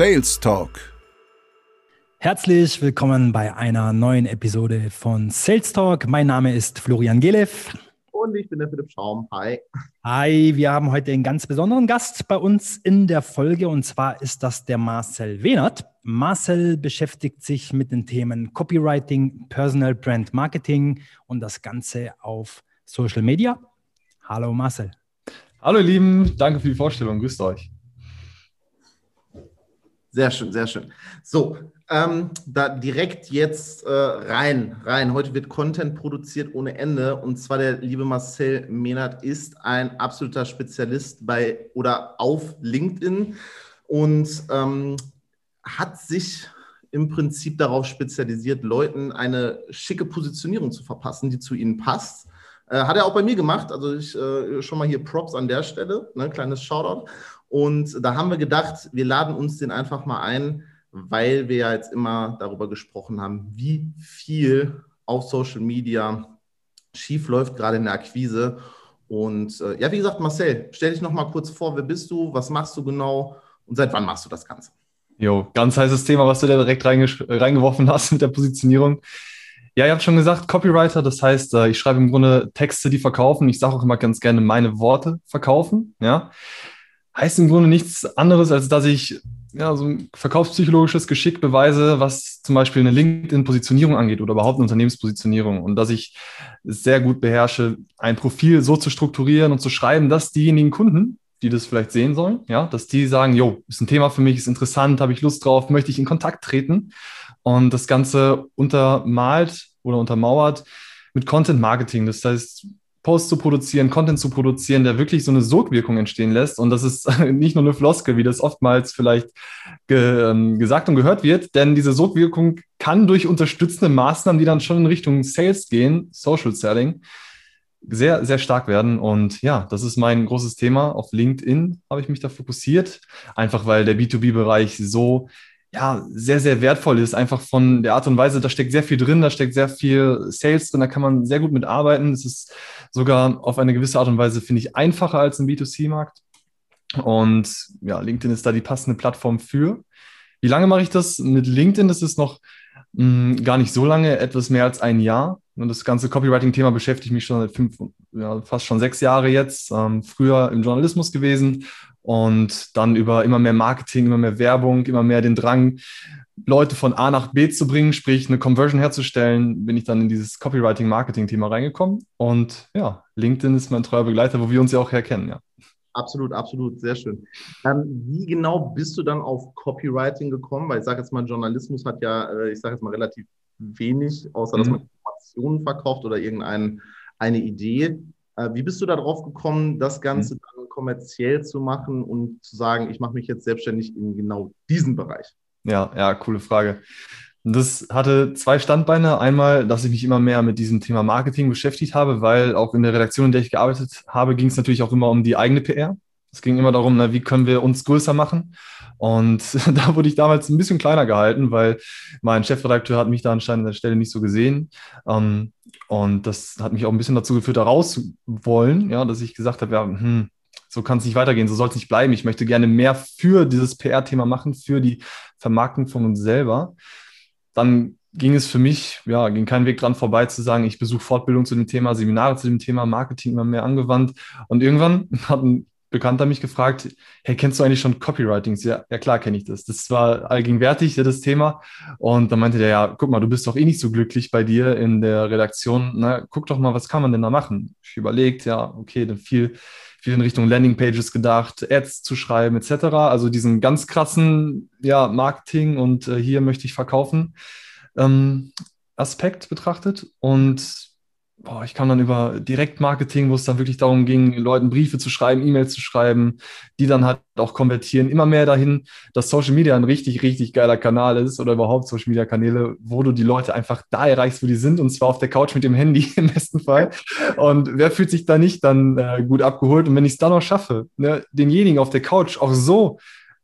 Sales Talk. Herzlich willkommen bei einer neuen Episode von Sales Talk. Mein Name ist Florian Gelev. Und ich bin der Philipp Schaum. Hi. Hi, wir haben heute einen ganz besonderen Gast bei uns in der Folge und zwar ist das der Marcel Wehnert. Marcel beschäftigt sich mit den Themen Copywriting, Personal Brand Marketing und das Ganze auf Social Media. Hallo Marcel. Hallo ihr Lieben, danke für die Vorstellung. Grüßt euch. Sehr schön, sehr schön. So, ähm, da direkt jetzt äh, rein, rein. Heute wird Content produziert ohne Ende. Und zwar der liebe Marcel Mehnert ist ein absoluter Spezialist bei oder auf LinkedIn und ähm, hat sich im Prinzip darauf spezialisiert, Leuten eine schicke Positionierung zu verpassen, die zu ihnen passt. Äh, hat er auch bei mir gemacht. Also ich äh, schon mal hier Props an der Stelle, ne, kleines Shoutout. Und da haben wir gedacht, wir laden uns den einfach mal ein weil wir ja jetzt immer darüber gesprochen haben, wie viel auf Social Media schief läuft, gerade in der Akquise. Und äh, ja, wie gesagt, Marcel, stell dich noch mal kurz vor, wer bist du, was machst du genau und seit wann machst du das Ganze? Jo, ganz heißes Thema, was du da direkt reingeworfen hast mit der Positionierung. Ja, ihr habt schon gesagt, Copywriter, das heißt, äh, ich schreibe im Grunde Texte, die verkaufen. Ich sage auch immer ganz gerne, meine Worte verkaufen. Ja, heißt im Grunde nichts anderes, als dass ich ja, so ein verkaufspsychologisches Geschick beweise, was zum Beispiel eine LinkedIn-Positionierung angeht oder überhaupt eine Unternehmenspositionierung und dass ich es sehr gut beherrsche, ein Profil so zu strukturieren und zu schreiben, dass diejenigen Kunden, die das vielleicht sehen sollen, ja, dass die sagen, jo, ist ein Thema für mich, ist interessant, habe ich Lust drauf, möchte ich in Kontakt treten und das Ganze untermalt oder untermauert mit Content Marketing. Das heißt, Posts zu produzieren, Content zu produzieren, der wirklich so eine Sogwirkung entstehen lässt. Und das ist nicht nur eine Floskel, wie das oftmals vielleicht ge ähm, gesagt und gehört wird, denn diese Sogwirkung kann durch unterstützende Maßnahmen, die dann schon in Richtung Sales gehen, Social Selling, sehr, sehr stark werden. Und ja, das ist mein großes Thema. Auf LinkedIn habe ich mich da fokussiert, einfach weil der B2B-Bereich so ja, sehr, sehr wertvoll ist. Einfach von der Art und Weise, da steckt sehr viel drin, da steckt sehr viel Sales drin, da kann man sehr gut mitarbeiten. Es ist sogar auf eine gewisse Art und Weise, finde ich, einfacher als im B2C-Markt. Und ja, LinkedIn ist da die passende Plattform für. Wie lange mache ich das mit LinkedIn? Das ist noch mh, hm, gar nicht so lange, etwas mehr als ein Jahr. Und das ganze Copywriting-Thema beschäftigt mich schon seit fünf, ja, fast schon sechs Jahre jetzt. Ähm, früher im Journalismus gewesen und dann über immer mehr Marketing, immer mehr Werbung, immer mehr den Drang, Leute von A nach B zu bringen, sprich eine Conversion herzustellen, bin ich dann in dieses Copywriting-Marketing-Thema reingekommen. Und ja, LinkedIn ist mein treuer Begleiter, wo wir uns ja auch herkennen, ja. Absolut, absolut, sehr schön. Ähm, wie genau bist du dann auf Copywriting gekommen? Weil ich sage jetzt mal, Journalismus hat ja, äh, ich sage jetzt mal, relativ wenig, außer dass mhm. man Informationen verkauft oder irgendeine eine Idee. Äh, wie bist du darauf gekommen, das Ganze mhm. dann kommerziell zu machen und zu sagen, ich mache mich jetzt selbstständig in genau diesem Bereich? Ja, ja, coole Frage. Das hatte zwei Standbeine. Einmal, dass ich mich immer mehr mit diesem Thema Marketing beschäftigt habe, weil auch in der Redaktion, in der ich gearbeitet habe, ging es natürlich auch immer um die eigene PR. Es ging immer darum, na, wie können wir uns größer machen. Und da wurde ich damals ein bisschen kleiner gehalten, weil mein Chefredakteur hat mich da anscheinend an der Stelle nicht so gesehen. Ähm, und das hat mich auch ein bisschen dazu geführt, da raus wollen, ja, dass ich gesagt habe, ja, hm, so kann es nicht weitergehen, so soll es nicht bleiben. Ich möchte gerne mehr für dieses PR-Thema machen, für die Vermarktung von uns selber. Dann ging es für mich, ja, ging kein Weg dran vorbei zu sagen, ich besuche Fortbildung zu dem Thema, Seminare zu dem Thema, Marketing immer mehr angewandt. Und irgendwann hat ein Bekannter mich gefragt, hey, kennst du eigentlich schon Copywriting? Ja, ja klar kenne ich das. Das war allgegenwärtig, das Thema. Und dann meinte der, ja, guck mal, du bist doch eh nicht so glücklich bei dir in der Redaktion. Na, guck doch mal, was kann man denn da machen? Ich überlegt, ja, okay, dann viel, viel in Richtung Landingpages gedacht, Ads zu schreiben, etc. Also diesen ganz krassen, ja, Marketing und äh, hier möchte ich verkaufen ähm, Aspekt betrachtet. Und boah, ich kam dann über Direktmarketing, wo es dann wirklich darum ging, Leuten Briefe zu schreiben, E-Mails zu schreiben, die dann halt auch konvertieren, immer mehr dahin, dass Social Media ein richtig, richtig geiler Kanal ist oder überhaupt Social Media Kanäle, wo du die Leute einfach da erreichst, wo die sind und zwar auf der Couch mit dem Handy im besten Fall. Und wer fühlt sich da nicht dann äh, gut abgeholt? Und wenn ich es dann noch schaffe, ne, denjenigen auf der Couch auch so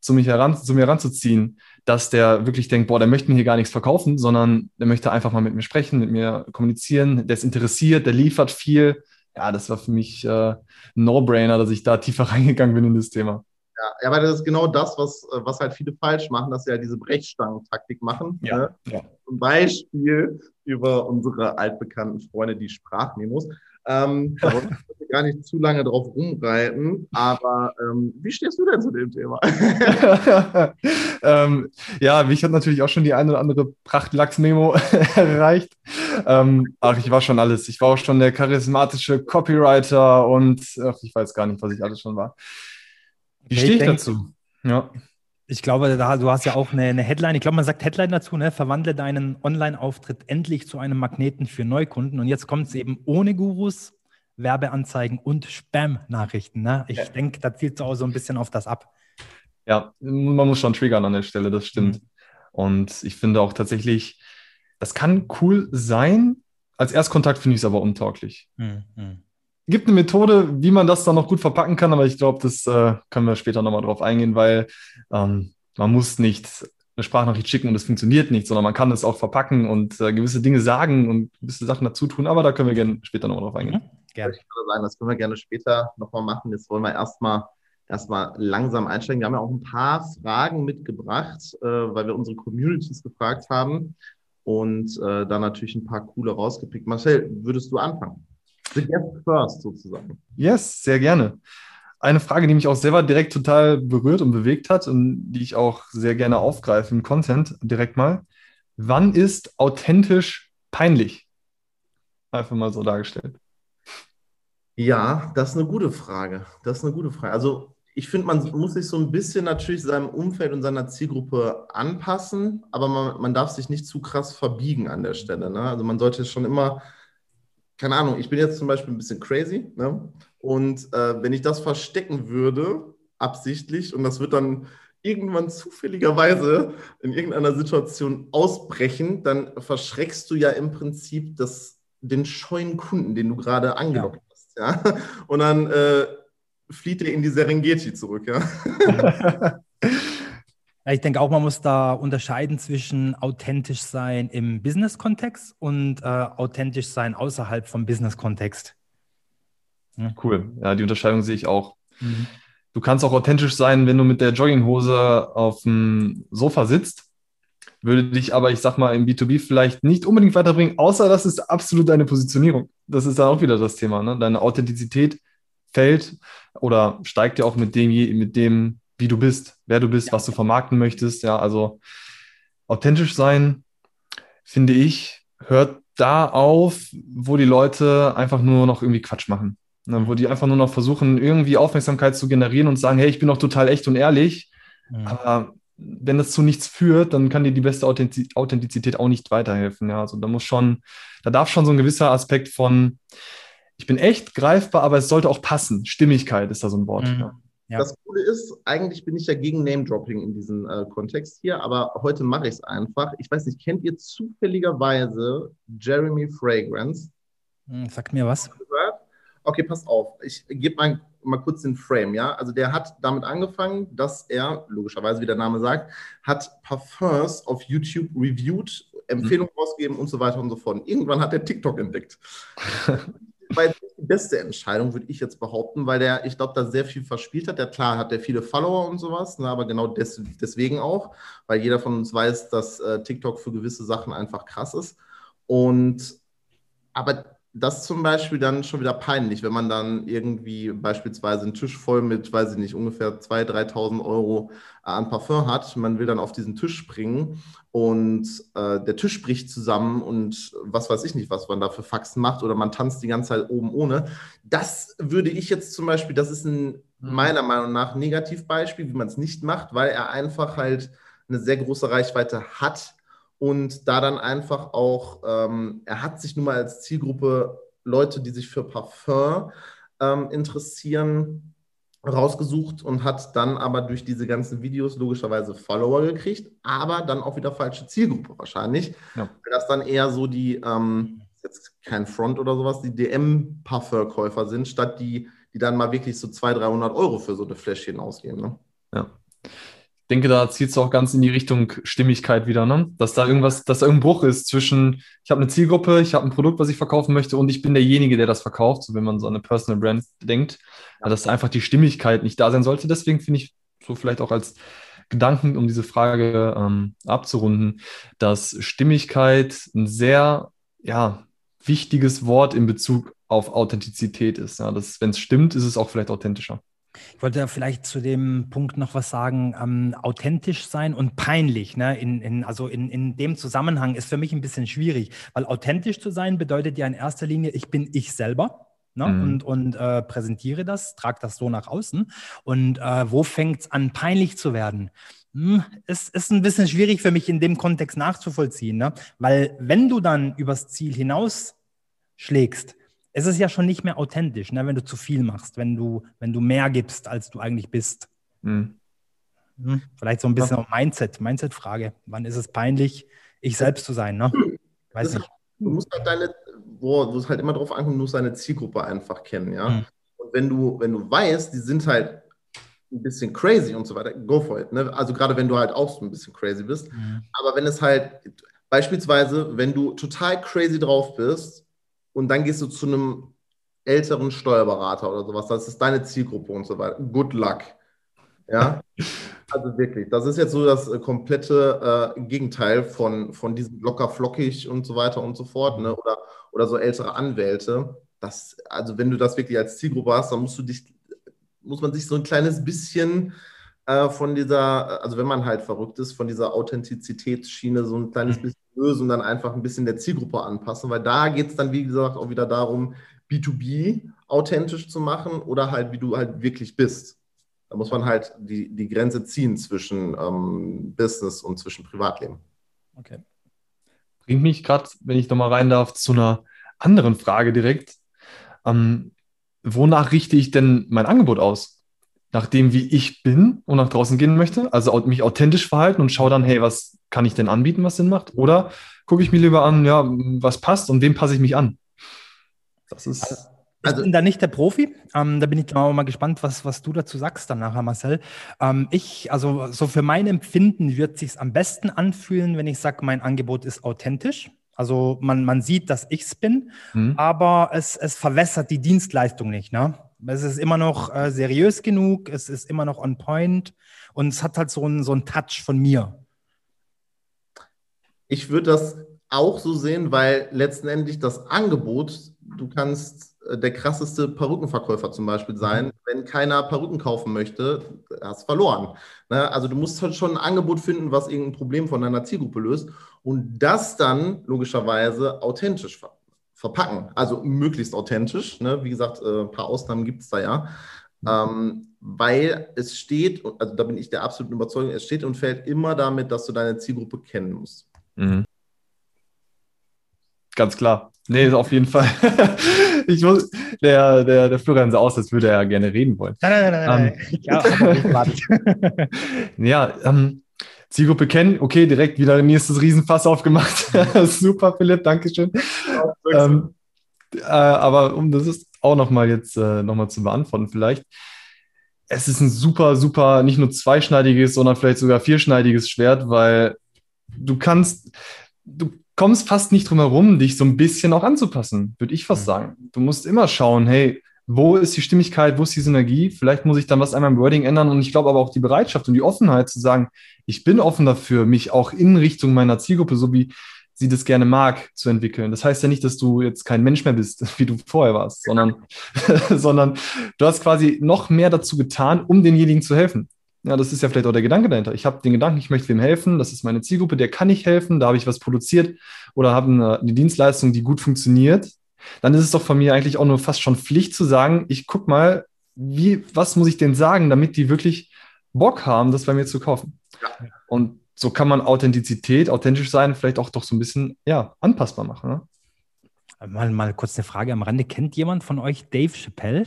zu, mich heran, zu mir heranzuziehen, dass der wirklich denkt, boah, der möchte mir hier gar nichts verkaufen, sondern der möchte einfach mal mit mir sprechen, mit mir kommunizieren, der ist interessiert, der liefert viel. Ja, das war für mich äh, ein No-Brainer, dass ich da tiefer reingegangen bin in das Thema. Ja, aber das ist genau das, was, äh, was halt viele falsch machen, dass sie halt diese Brechstangen-Taktik machen. Ja, ne? ja. Zum Beispiel über unsere altbekannten Freunde, die Sprachmemos. Ähm, da wollen wir gar nicht zu lange drauf rumreiten, aber ähm, wie stehst du denn zu dem Thema? ähm, ja, mich hat natürlich auch schon die eine oder andere Prachtlachs-Memo erreicht. Ähm, ach, ich war schon alles. Ich war auch schon der charismatische Copywriter und ach, ich weiß gar nicht, was ich alles schon war. Wie Okay, stehe ich dazu? Ja. Ich glaube, da, du hast ja auch eine, eine Headline. Ich glaube, man sagt Headline dazu, ne? Verwandle deinen Online-Auftritt endlich zu einem Magneten für Neukunden. Und jetzt kommt es eben ohne Gurus, Werbeanzeigen und Spam-Nachrichten. Ne? Ich Ja. denke, da zielt es auch so ein bisschen auf das ab. Ja, man muss schon triggern an der Stelle, das stimmt. Und ich finde auch tatsächlich, das kann cool sein. Als Erstkontakt finde ich es aber untauglich. Hm, hm. Gibt eine Methode, wie man das dann noch gut verpacken kann, aber ich glaube, das äh, können wir später nochmal drauf eingehen, weil ähm, man muss nicht eine Sprachnachricht schicken und es funktioniert nicht, sondern man kann es auch verpacken und äh, gewisse Dinge sagen und gewisse Sachen dazu tun, aber da können wir gerne später nochmal drauf eingehen. Gerne. Ich würde sagen, das können wir gerne später nochmal machen. Jetzt wollen wir erstmal erstmal langsam einsteigen. Wir haben ja auch ein paar Fragen mitgebracht, äh, weil wir unsere Communities gefragt haben und äh, da natürlich ein paar coole rausgepickt. Marcel, würdest du anfangen? The guest first sozusagen. Yes, sehr gerne. Eine Frage, die mich auch selber direkt total berührt und bewegt hat und die ich auch sehr gerne aufgreife im Content direkt mal. Wann ist authentisch peinlich? Einfach mal so dargestellt. Ja, das ist eine gute Frage. Das ist eine gute Frage. Also ich finde, man muss sich so ein bisschen natürlich seinem Umfeld und seiner Zielgruppe anpassen, aber man, man darf sich nicht zu krass verbiegen an der Stelle. Ne? Also man sollte schon immer, keine Ahnung, ich bin jetzt zum Beispiel ein bisschen crazy ne? und äh, wenn ich das verstecken würde, absichtlich, und das wird dann irgendwann zufälligerweise in irgendeiner Situation ausbrechen, dann verschreckst du ja im Prinzip das, den scheuen Kunden, den du gerade angelockt hast. Ja? Und dann äh, flieht er in die Serengeti zurück. Ja? Ja, ich denke auch, man muss da unterscheiden zwischen authentisch sein im Business-Kontext und äh, authentisch sein außerhalb vom Business-Kontext. Cool. Ja, die Unterscheidung sehe ich auch. Du kannst auch authentisch sein, wenn du mit der Jogginghose auf dem Sofa sitzt. Würde dich aber, ich sag mal, im B2B vielleicht nicht unbedingt weiterbringen, außer das ist absolut deine Positionierung. Das ist dann auch wieder das Thema. Ne? Deine Authentizität fällt oder steigt ja auch mit dem, mit dem, wie du bist, wer du bist, was du vermarkten möchtest. Ja, also authentisch sein, finde ich, hört da auf, wo die Leute einfach nur noch irgendwie Quatsch machen. Ne, wo die einfach nur noch versuchen, irgendwie Aufmerksamkeit zu generieren und sagen, hey, ich bin doch total echt und ehrlich. Mhm. Aber wenn das zu nichts führt, dann kann dir die beste Authentiz- Authentizität auch nicht weiterhelfen. Ja, also da muss schon, da darf schon so ein gewisser Aspekt von, ich bin echt greifbar, aber es sollte auch passen. Stimmigkeit ist da so ein Wort. Mhm. Ja. Ja. Das Coole ist, eigentlich bin ich ja gegen Name-Dropping in diesem äh, Kontext hier, aber heute mache ich es einfach. Ich weiß nicht, kennt ihr zufälligerweise Jeremy Fragrance? Hm, Sagt mir was. Okay, pass auf. Ich gebe mal, mal kurz den Frame, ja. Also der hat damit angefangen, dass er, logischerweise, wie der Name sagt, hat Parfums auf YouTube reviewed, Empfehlungen rausgegeben und so weiter und so fort. Und irgendwann hat er TikTok entdeckt. War die beste Entscheidung, würde ich jetzt behaupten, weil der, ich glaube, da sehr viel verspielt hat. Der klar hat der viele Follower und sowas, ne, aber genau des, deswegen auch, weil jeder von uns weiß, dass äh, TikTok für gewisse Sachen einfach krass ist. Und aber das ist zum Beispiel dann schon wieder peinlich, wenn man dann irgendwie beispielsweise einen Tisch voll mit, weiß ich nicht, ungefähr 2.000, 3.000 Euro äh, an Parfum hat. Man will dann auf diesen Tisch springen und äh, der Tisch bricht zusammen und was weiß ich nicht, was man da für Faxen macht oder man tanzt die ganze Zeit oben ohne. Das würde ich jetzt zum Beispiel, das ist ein meiner Meinung nach Negativbeispiel, wie man es nicht macht, weil er einfach halt eine sehr große Reichweite hat und da dann einfach auch, ähm, er hat sich nun mal als Zielgruppe Leute, die sich für Parfum ähm, interessieren, rausgesucht und hat dann aber durch diese ganzen Videos logischerweise Follower gekriegt, aber dann auch wieder falsche Zielgruppe wahrscheinlich, Ja. weil das dann eher so die, ähm, jetzt kein Front oder sowas, die DM-Parfumkäufer sind, statt die, die dann mal wirklich so 200, 300 Euro für so eine Fläschchen ausgeben. Ne? Ja. Ich denke, da zielt es auch ganz in die Richtung Stimmigkeit wieder, ne? Dass da irgendwas, dass da irgendein Bruch ist zwischen, ich habe eine Zielgruppe, ich habe ein Produkt, was ich verkaufen möchte und ich bin derjenige, der das verkauft, so wenn man so an eine Personal Brand denkt, ja. dass einfach die Stimmigkeit nicht da sein sollte. Deswegen finde ich so vielleicht auch als Gedanken, um diese Frage ähm, abzurunden, dass Stimmigkeit ein sehr ja, wichtiges Wort in Bezug auf Authentizität ist. Ja, wenn es stimmt, ist es auch vielleicht authentischer. Ich wollte vielleicht zu dem Punkt noch was sagen. Ähm, authentisch sein und peinlich. Ne? In, in, also in, in dem Zusammenhang ist für mich ein bisschen schwierig, weil authentisch zu sein bedeutet ja in erster Linie, ich bin ich selber. Ne? Mhm. Und, und äh, präsentiere das, trage das so nach außen. Und äh, wo fängt es an, peinlich zu werden? Hm, es ist ein bisschen schwierig für mich in dem Kontext nachzuvollziehen, ne? weil wenn du dann übers Ziel hinaus schlägst, ist es ja schon nicht mehr authentisch, ne? wenn du zu viel machst, wenn du, wenn du mehr gibst, als du eigentlich bist. Mhm. Hm, vielleicht so ein bisschen ja. Mindset, Mindset-Frage. Wann ist es peinlich, ich selbst zu sein? Ne? Weiß nicht. Du musst halt deine, wo, wo es halt immer drauf ankommt, du musst deine Zielgruppe einfach kennen, ja. Mhm. Und wenn du, wenn du weißt, die sind halt ein bisschen crazy und so weiter, go for it. Ne? Also gerade wenn du halt auch so ein bisschen crazy bist. Mhm. Aber wenn es halt, beispielsweise, wenn du total crazy drauf bist und dann gehst du zu einem älteren Steuerberater oder sowas, das ist deine Zielgruppe und so weiter. Good luck. Ja, also wirklich, das ist jetzt so das äh, komplette äh, Gegenteil von, von diesem locker flockig und so weiter und so fort, ne? oder, oder so ältere Anwälte. Das, also wenn du das wirklich als Zielgruppe hast, dann musst du dich muss man sich so ein kleines bisschen äh, von dieser, also wenn man halt verrückt ist, von dieser Authentizitätsschiene so ein kleines mhm. bisschen lösen und dann einfach ein bisschen der Zielgruppe anpassen, weil da geht es dann, wie gesagt, auch wieder darum, B2B authentisch zu machen oder halt, wie du halt wirklich bist. Da muss man halt die, die Grenze ziehen zwischen ähm, Business und zwischen Privatleben. Okay. Bringt mich gerade, wenn ich nochmal rein darf, zu einer anderen Frage direkt. Ähm, wonach richte ich denn mein Angebot aus? Nach dem, wie ich bin und nach draußen gehen möchte, also mich authentisch verhalten und schaue dann, hey, was kann ich denn anbieten, was Sinn macht? Oder gucke ich mir lieber an, ja, was passt und wem passe ich mich an? Das ist. Also, ich bin da nicht der Profi. Ähm, da bin ich auch mal gespannt, was, was du dazu sagst dann nachher, Marcel. Ähm, ich, also so für mein Empfinden wird sich am besten anfühlen, wenn ich sage, mein Angebot ist authentisch. Also man, man sieht, dass ich es bin, mhm. aber es, es verwässert die Dienstleistung nicht. Ne? Es ist immer noch äh, seriös genug, es ist immer noch on point und es hat halt so einen so einen Touch von mir. Ich würde das auch so sehen, weil letztendlich das Angebot, du kannst äh, der krasseste Perückenverkäufer zum Beispiel sein. Mhm. Wenn keiner Perücken kaufen möchte, hast du verloren. Ne? Also du musst halt schon ein Angebot finden, was irgendein Problem von deiner Zielgruppe löst und das dann logischerweise authentisch ver verpacken. Also möglichst authentisch. Ne? Wie gesagt, äh, ein paar Ausnahmen gibt es da ja. Mhm. Ähm, weil es steht, also da bin ich der absoluten Überzeugung, es steht und fällt immer damit, dass du deine Zielgruppe kennen musst. Mhm. Ganz klar. Nee, auf jeden Fall. ich muss, der, der, der Florian sah aus, als würde er gerne reden wollen. Nein, nein, nein, nein. Ähm, ja, ja ähm, Zielgruppe kennen, okay, direkt wieder nächstes Riesenfass aufgemacht. Super, Philipp, Dankeschön. Ähm, äh, aber um das ist auch nochmal jetzt äh, nochmal zu beantworten, vielleicht. Es ist ein super, super, nicht nur zweischneidiges, sondern vielleicht sogar vierschneidiges Schwert, weil du kannst, du kommst fast nicht drum herum, dich so ein bisschen auch anzupassen, würde ich fast mhm. sagen. Du musst immer schauen, hey, wo ist die Stimmigkeit, wo ist die Synergie? Vielleicht muss ich dann was an meinem Wording ändern und ich glaube aber auch die Bereitschaft und die Offenheit zu sagen, ich bin offen dafür, mich auch in Richtung meiner Zielgruppe, so wie sie das gerne mag, zu entwickeln. Das heißt ja nicht, dass du jetzt kein Mensch mehr bist, wie du vorher warst, sondern, sondern du hast quasi noch mehr dazu getan, um denjenigen zu helfen. Ja, das ist ja vielleicht auch der Gedanke dahinter. Ich habe den Gedanken, ich möchte wem helfen, das ist meine Zielgruppe, der kann ich helfen, da habe ich was produziert oder habe eine, eine Dienstleistung, die gut funktioniert dann ist es doch von mir eigentlich auch nur fast schon Pflicht zu sagen, ich guck mal, wie, was muss ich denn sagen, damit die wirklich Bock haben, das bei mir zu kaufen. Ja. Und so kann man Authentizität, authentisch sein, vielleicht auch doch so ein bisschen ja, anpassbar machen. Ne? Mal, mal kurz eine Frage am Rande. Kennt jemand von euch Dave Chappelle?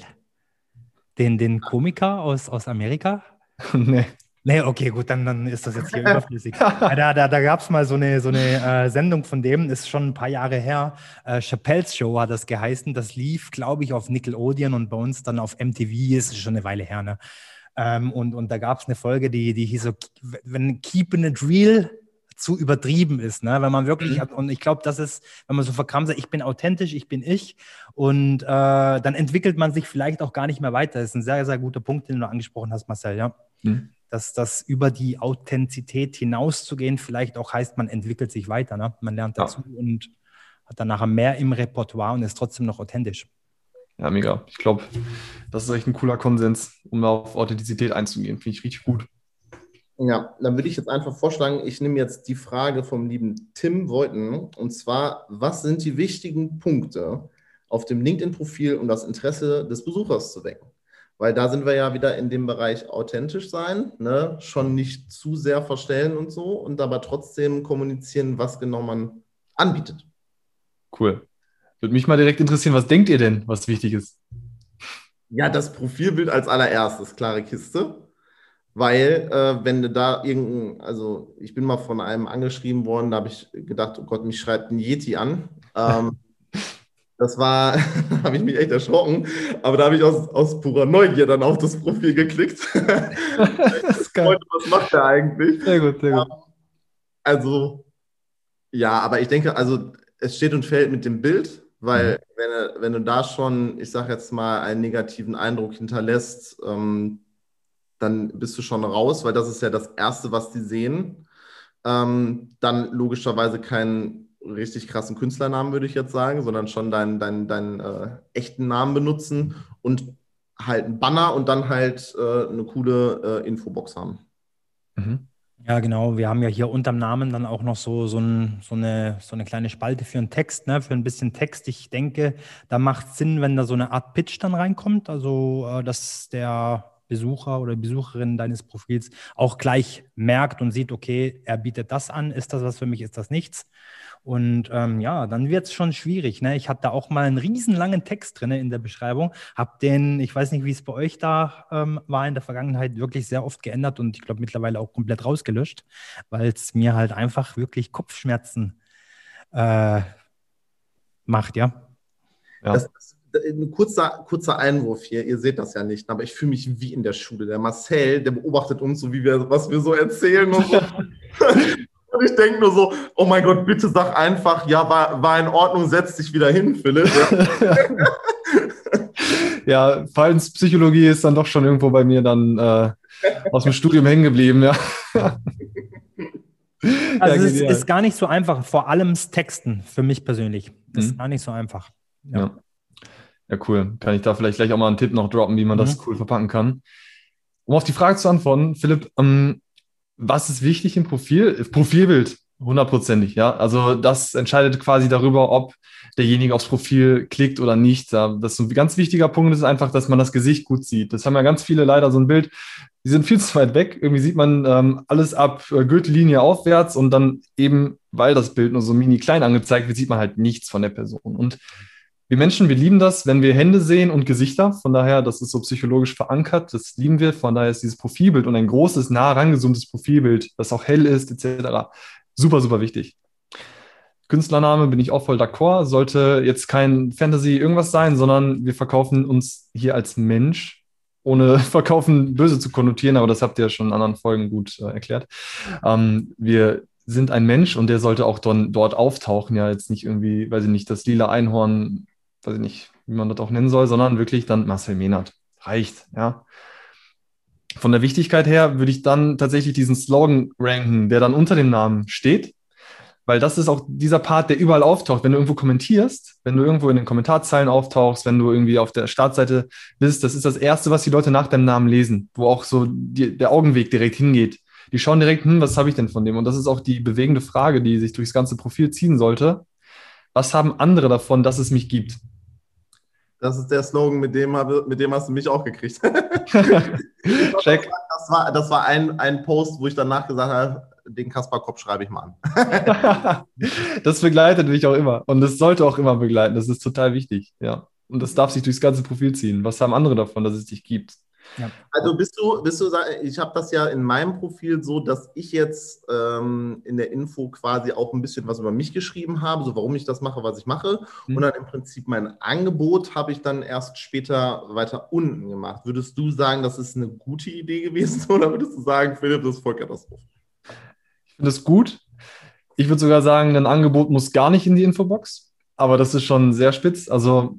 Den, den Komiker aus, aus Amerika? nee. Nee, okay, gut, dann, dann ist das jetzt hier überflüssig. da da, da gab es mal so eine, so eine äh, Sendung von dem, ist schon ein paar Jahre her. Äh, Chappelle's Show hat das geheißen. Das lief, glaube ich, auf Nickelodeon und bei uns dann auf MTV, ist schon eine Weile her. Ne? Ähm, und, und da gab es eine Folge, die, die hieß so, wenn Keeping It Real zu übertrieben ist, ne? wenn man wirklich, mhm. und ich glaube, das ist, wenn man so verkrampft sagt, ich bin authentisch, ich bin ich und äh, dann entwickelt man sich vielleicht auch gar nicht mehr weiter. Das ist ein sehr, sehr guter Punkt, den du angesprochen hast, Marcel, ja. Mhm. dass das über die Authentizität hinauszugehen vielleicht auch heißt, man entwickelt sich weiter, ne? man lernt dazu ja. und hat dann nachher mehr im Repertoire und ist trotzdem noch authentisch. Ja, mega. Ich glaube, das ist echt ein cooler Konsens, um auf Authentizität einzugehen. Finde ich richtig gut. Ja, dann würde ich jetzt einfach vorschlagen, ich nehme jetzt die Frage vom lieben Tim Voiten und zwar, was sind die wichtigen Punkte auf dem LinkedIn-Profil, um das Interesse des Besuchers zu wecken? Weil da sind wir ja wieder in dem Bereich authentisch sein, ne? schon nicht zu sehr verstellen und so und aber trotzdem kommunizieren, was genau man anbietet. Cool. Würde mich mal direkt interessieren, was denkt ihr denn, was wichtig ist? Ja, das Profilbild als allererstes, klare Kiste. Weil, äh, wenn du da irgendein, also ich bin mal von einem angeschrieben worden, da habe ich gedacht, oh Gott, mich schreibt ein Yeti an. Ähm, das war, da habe ich mich echt erschrocken, aber da habe ich aus, aus purer Neugier dann auf das Profil geklickt. das ist geil. was macht er eigentlich? Sehr gut, sehr gut. Ähm, also, ja, aber ich denke, also es steht und fällt mit dem Bild, weil mhm. wenn, wenn du da schon, ich sage jetzt mal, einen negativen Eindruck hinterlässt, ähm, dann bist du schon raus, weil das ist ja das Erste, was die sehen. Ähm, dann logischerweise keinen richtig krassen Künstlernamen, würde ich jetzt sagen, sondern schon deinen, deinen, deinen äh, echten Namen benutzen und halt einen Banner und dann halt äh, eine coole äh, Infobox haben. Mhm. Ja, genau. Wir haben ja hier unterm Namen dann auch noch so, so, ein, so, eine, so eine kleine Spalte für einen Text, ne? für ein bisschen Text. Ich denke, da macht es Sinn, wenn da so eine Art Pitch dann reinkommt, also äh, dass der Besucher oder Besucherin deines Profils auch gleich merkt und sieht, okay, er bietet das an, ist das was für mich, ist das nichts. Und ähm, ja, dann wird es schon schwierig. Ne? Ich hatte da auch mal einen riesenlangen Text drin in der Beschreibung, habe den, ich weiß nicht, wie es bei euch da ähm, war in der Vergangenheit, wirklich sehr oft geändert und ich glaube mittlerweile auch komplett rausgelöscht, weil es mir halt einfach wirklich Kopfschmerzen äh, macht, ja. ja. Das, ein kurzer, kurzer Einwurf hier, ihr seht das ja nicht, aber ich fühle mich wie in der Schule. Der Marcel, der beobachtet uns so, wie wir, was wir so erzählen und so. und ich denke nur so, oh mein Gott, bitte sag einfach, ja, war, war in Ordnung, setz dich wieder hin, Philipp. Ja, ja Verhaltenspsychologie ist dann doch schon irgendwo bei mir dann äh, aus dem Studium hängen geblieben, ja. Also ja, es ist, ist, gar nicht so einfach, vor allem das Texten für mich persönlich. Das mhm. ist gar nicht so einfach. Ja. ja. Ja, cool. Kann ich da vielleicht gleich auch mal einen Tipp noch droppen, wie man mhm. das cool verpacken kann. Um auf die Frage zu antworten, Philipp, ähm, was ist wichtig im Profil? Profilbild, hundertprozentig, ja. Also das entscheidet quasi darüber, ob derjenige aufs Profil klickt oder nicht. Das ist ein ganz wichtiger Punkt, ist einfach, dass man das Gesicht gut sieht. Das haben ja ganz viele leider so ein Bild, die sind viel zu weit weg. Irgendwie sieht man ähm, alles ab äh, Gürtellinie aufwärts und dann eben, weil das Bild nur so mini klein angezeigt wird, sieht man halt nichts von der Person. Und wir Menschen, wir lieben das, wenn wir Hände sehen und Gesichter. Von daher, das ist so psychologisch verankert. Das lieben wir. Von daher ist dieses Profilbild und ein großes, nah rangezoomtes Profilbild, das auch hell ist, etc. Super, super wichtig. Künstlername bin ich auch voll d'accord. Sollte jetzt kein Fantasy irgendwas sein, sondern wir verkaufen uns hier als Mensch, ohne verkaufen böse zu konnotieren, aber das habt ihr ja schon in anderen Folgen gut äh, erklärt. Ähm, wir sind ein Mensch und der sollte auch don, dort auftauchen, ja, jetzt nicht irgendwie, weiß ich nicht, das lila Einhorn weiß ich nicht, wie man das auch nennen soll, sondern wirklich dann Marcel Mehnert. Reicht, ja. Von der Wichtigkeit her würde ich dann tatsächlich diesen Slogan ranken, der dann unter dem Namen steht, weil das ist auch dieser Part, der überall auftaucht. Wenn du irgendwo kommentierst, wenn du irgendwo in den Kommentarzeilen auftauchst, wenn du irgendwie auf der Startseite bist, das ist das Erste, was die Leute nach deinem Namen lesen, wo auch so die, der Augenweg direkt hingeht. Die schauen direkt, hm, was habe ich denn von dem? Und das ist auch die bewegende Frage, die sich durchs ganze Profil ziehen sollte. Was haben andere davon, dass es mich gibt? Das ist der Slogan, mit dem, habe, mit dem hast du mich auch gekriegt. Check. Das war, das war ein, ein Post, wo ich danach gesagt habe, den Kaspar Kopf schreibe ich mal an. das begleitet mich auch immer. Und das sollte auch immer begleiten. Das ist total wichtig. Ja. Und das darf sich durchs ganze Profil ziehen. Was haben andere davon, dass es dich gibt? Ja. Also bist du, bist du, ich habe das ja in meinem Profil so, dass ich jetzt ähm, in der Info quasi auch ein bisschen was über mich geschrieben habe, so warum ich das mache, was ich mache. Mhm. Und dann im Prinzip mein Angebot habe ich dann erst später weiter unten gemacht. Würdest du sagen, das ist eine gute Idee gewesen oder würdest du sagen, Philipp, das ist voll Katastrophe? Ich finde es gut. Ich würde sogar sagen, ein Angebot muss gar nicht in die Infobox, aber das ist schon sehr spitz. Also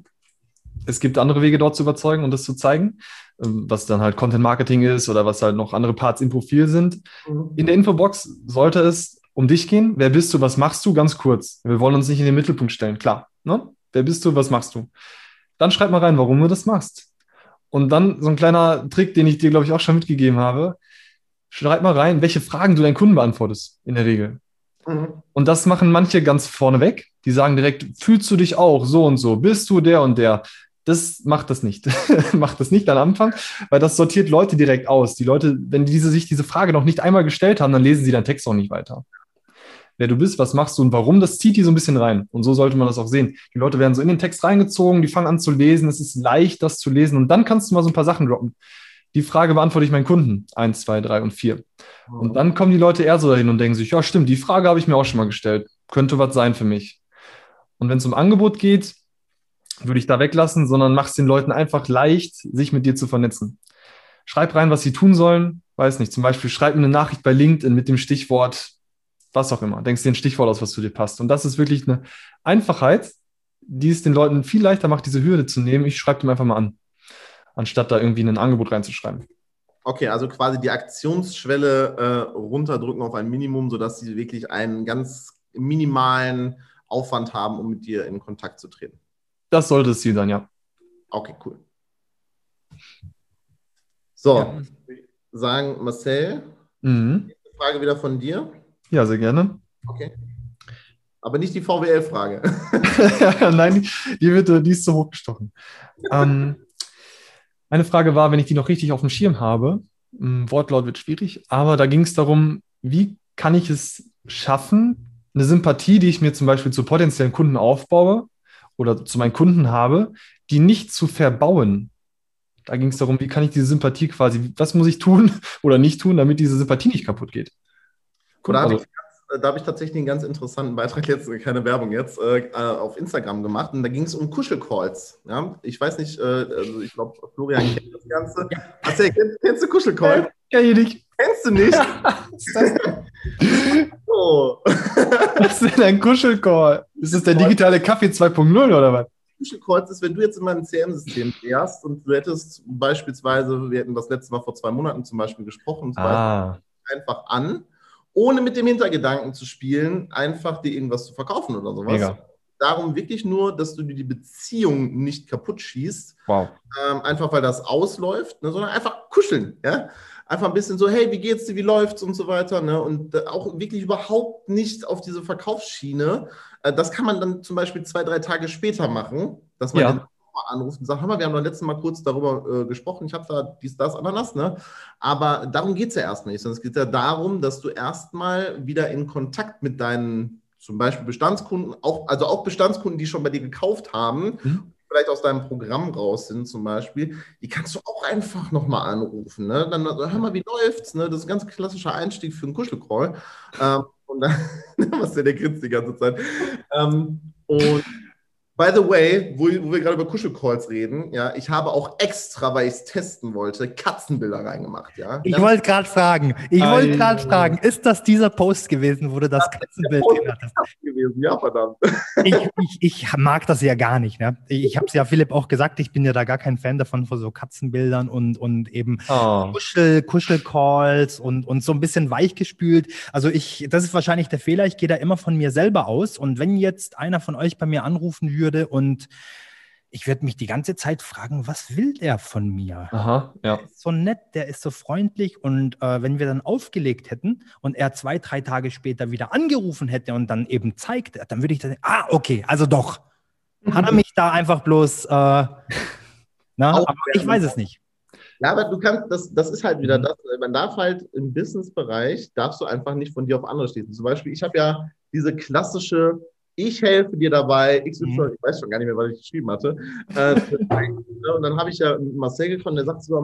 Es gibt andere Wege, dort zu überzeugen und das zu zeigen, ähm, was dann halt Content Marketing ist oder was halt noch andere Parts im Profil sind. Mhm. In der Infobox sollte es um dich gehen. Wer bist du? Was machst du? Ganz kurz. Wir wollen uns nicht in den Mittelpunkt stellen. Klar. Ne? Wer bist du? Was machst du? Dann schreib mal rein, warum du das machst. Und dann so ein kleiner Trick, den ich dir, glaube ich, auch schon mitgegeben habe. Schreib mal rein, welche Fragen du deinen Kunden beantwortest, in der Regel. Mhm. Und das machen manche ganz vorneweg. Die sagen direkt, fühlst du dich auch so und so? Bist du der und der? Das macht das nicht. macht das nicht am Anfang, weil das sortiert Leute direkt aus. Die Leute, wenn diese sich diese Frage noch nicht einmal gestellt haben, dann lesen sie deinen Text auch nicht weiter. Wer du bist, was machst du und warum, das zieht die so ein bisschen rein. Und so sollte man das auch sehen. Die Leute werden so in den Text reingezogen, die fangen an zu lesen. Es ist leicht, das zu lesen. Und dann kannst du mal so ein paar Sachen droppen die Frage beantworte ich meinen Kunden. Eins, zwei, drei und vier. Und dann kommen die Leute eher so dahin und denken sich, ja, stimmt, die Frage habe ich mir auch schon mal gestellt. Könnte was sein für mich. Und wenn es um Angebot geht, würde ich da weglassen, sondern mach es den Leuten einfach leicht, sich mit dir zu vernetzen. Schreib rein, was sie tun sollen. Weiß nicht, zum Beispiel schreib mir eine Nachricht bei LinkedIn mit dem Stichwort, was auch immer. Denkst dir ein Stichwort aus, was zu dir passt. Und das ist wirklich eine Einfachheit, die es den Leuten viel leichter macht, diese Hürde zu nehmen. Ich schreibe dem einfach mal an anstatt da irgendwie ein Angebot reinzuschreiben. Okay, also quasi die Aktionsschwelle äh, runterdrücken auf ein Minimum, sodass sie wirklich einen ganz minimalen Aufwand haben, um mit dir in Kontakt zu treten. Das sollte es Ziel sein, ja. Okay, cool. So, ja. sagen Marcel, mhm. Frage wieder von dir. Ja, sehr gerne. Okay. Aber nicht die VWL-Frage. Nein, die, wird, die ist zu hoch gestochen. ähm, eine Frage war, wenn ich die noch richtig auf dem Schirm habe, hm, Wortlaut wird schwierig, aber da ging es darum, wie kann ich es schaffen, eine Sympathie, die ich mir zum Beispiel zu potenziellen Kunden aufbaue oder zu meinen Kunden habe, die nicht zu verbauen. Da ging es darum, wie kann ich diese Sympathie quasi, was muss ich tun oder nicht tun, damit diese Sympathie nicht kaputt geht. Cool, also, da habe ich tatsächlich einen ganz interessanten Beitrag jetzt, keine Werbung jetzt, äh, auf Instagram gemacht und da ging es um Kuschelcalls. Ja? Ich weiß nicht, äh, also ich glaube, Florian kennt das Ganze. Ja. Also, kennst, kennst, du Kuschelcall? Ja, ich nicht. Kennst du nicht? Was ist das denn? oh. Was ist denn ein Kuschelcall? Ist das der digitale Kaffee 2.0 oder was? Kuschelcalls ist, wenn du jetzt in meinem CM-System wärst und du hättest beispielsweise, wir hätten das letzte Mal vor zwei Monaten zum Beispiel gesprochen, ah. einfach an ohne mit dem Hintergedanken zu spielen, einfach dir irgendwas zu verkaufen oder sowas. Mega. Darum wirklich nur, dass du die Beziehung nicht kaputt schießt. Wow. Ähm, einfach weil das ausläuft, ne, sondern einfach kuscheln. Ja? Einfach ein bisschen so, hey, wie geht's dir, wie läuft's und so weiter. Ne? Und äh, auch wirklich überhaupt nicht auf diese Verkaufsschiene. Äh, das kann man dann zum Beispiel zwei, drei Tage später machen, dass man ja anruft und sagt, hör mal, wir haben doch letztes Mal kurz darüber äh, gesprochen, ich habe da dies, das, Ananas, ne? Aber darum geht es ja erstmal nicht, sondern es geht ja darum, dass du erstmal wieder in Kontakt mit deinen zum Beispiel Bestandskunden, auch, also auch Bestandskunden, die schon bei dir gekauft haben, mhm. Vielleicht aus deinem Programm raus sind zum Beispiel, die kannst du auch einfach nochmal anrufen. Ne? Dann hör mal, wie läuft's? Ne? Das ist ein ganz klassischer Einstieg für einen Kuschelcrawl. Ähm, und dann, was der, der grinst die ganze Zeit. Ähm, und By the way, wo, wo wir gerade über Kuschelcalls reden, ja, ich habe auch extra, weil ich es testen wollte, Katzenbilder reingemacht, ja. Ich wollte gerade fragen, ich wollte gerade fragen, ist das dieser Post gewesen, wo du das, das Katzenbild drin hattest? Gewesen. Ja, verdammt. Ich, ich, ich, mag das ja gar nicht, ne? Ich habe es ja Philipp auch gesagt, ich bin ja da gar kein Fan davon, von so Katzenbildern und, und eben oh. Kuschel, Kuschelcalls und, und so ein bisschen weichgespült. Also ich, das ist wahrscheinlich der Fehler, ich gehe da immer von mir selber aus und wenn jetzt einer von euch bei mir anrufen würde, würde und ich werde mich die ganze Zeit fragen, was will der von mir? Aha, ja. Der ist so nett, der ist so freundlich und äh, wenn wir dann aufgelegt hätten und er zwei, drei Tage später wieder angerufen hätte und dann eben zeigt, dann würde ich dann, ah, okay, also doch. Hat er mich da einfach bloß, äh, na, aber ich weiß es nicht. Ja, aber du kannst, das, das ist halt wieder mhm. das, man darf halt im Businessbereich, darfst du einfach nicht von dir auf andere schließen. Zum Beispiel, ich habe ja diese klassische ich helfe dir dabei, XY, mhm. ich weiß schon gar nicht mehr, was ich geschrieben hatte. Äh, und dann habe ich ja Marcel gefunden, der sagt so,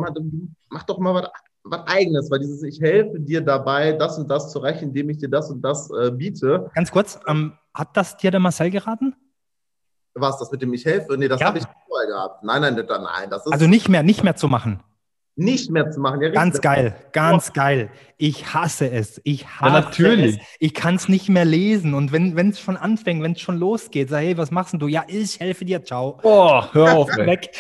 mach doch mal was, was Eigenes, weil dieses Ich helfe dir dabei, das und das zu erreichen, indem ich dir das und das äh, biete. Ganz kurz, ähm, hat das dir der Marcel geraten? Was, das mit dem Ich helfe? Nee, das ja. habe ich vorher gehabt. Nein, nein, nein, das ist. Also nicht mehr, nicht mehr zu machen. Nicht mehr zu machen. Ja, ganz geil, ganz oh. geil. Ich hasse es. Ich hasse ja, natürlich. es. Ich kann es nicht mehr lesen. Und wenn es schon anfängt, wenn es schon losgeht, sag, hey, was machst du? Ja, ich helfe dir, ciao. Oh, hör auf. Ich bin weg.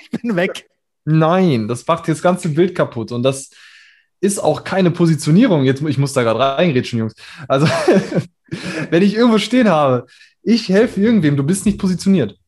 Ich bin weg. Nein, das macht das ganze Bild kaputt. Und das ist auch keine Positionierung. Jetzt, ich muss da gerade reinreden, Jungs. Also, wenn ich irgendwo stehen habe, ich helfe irgendwem, du bist nicht positioniert.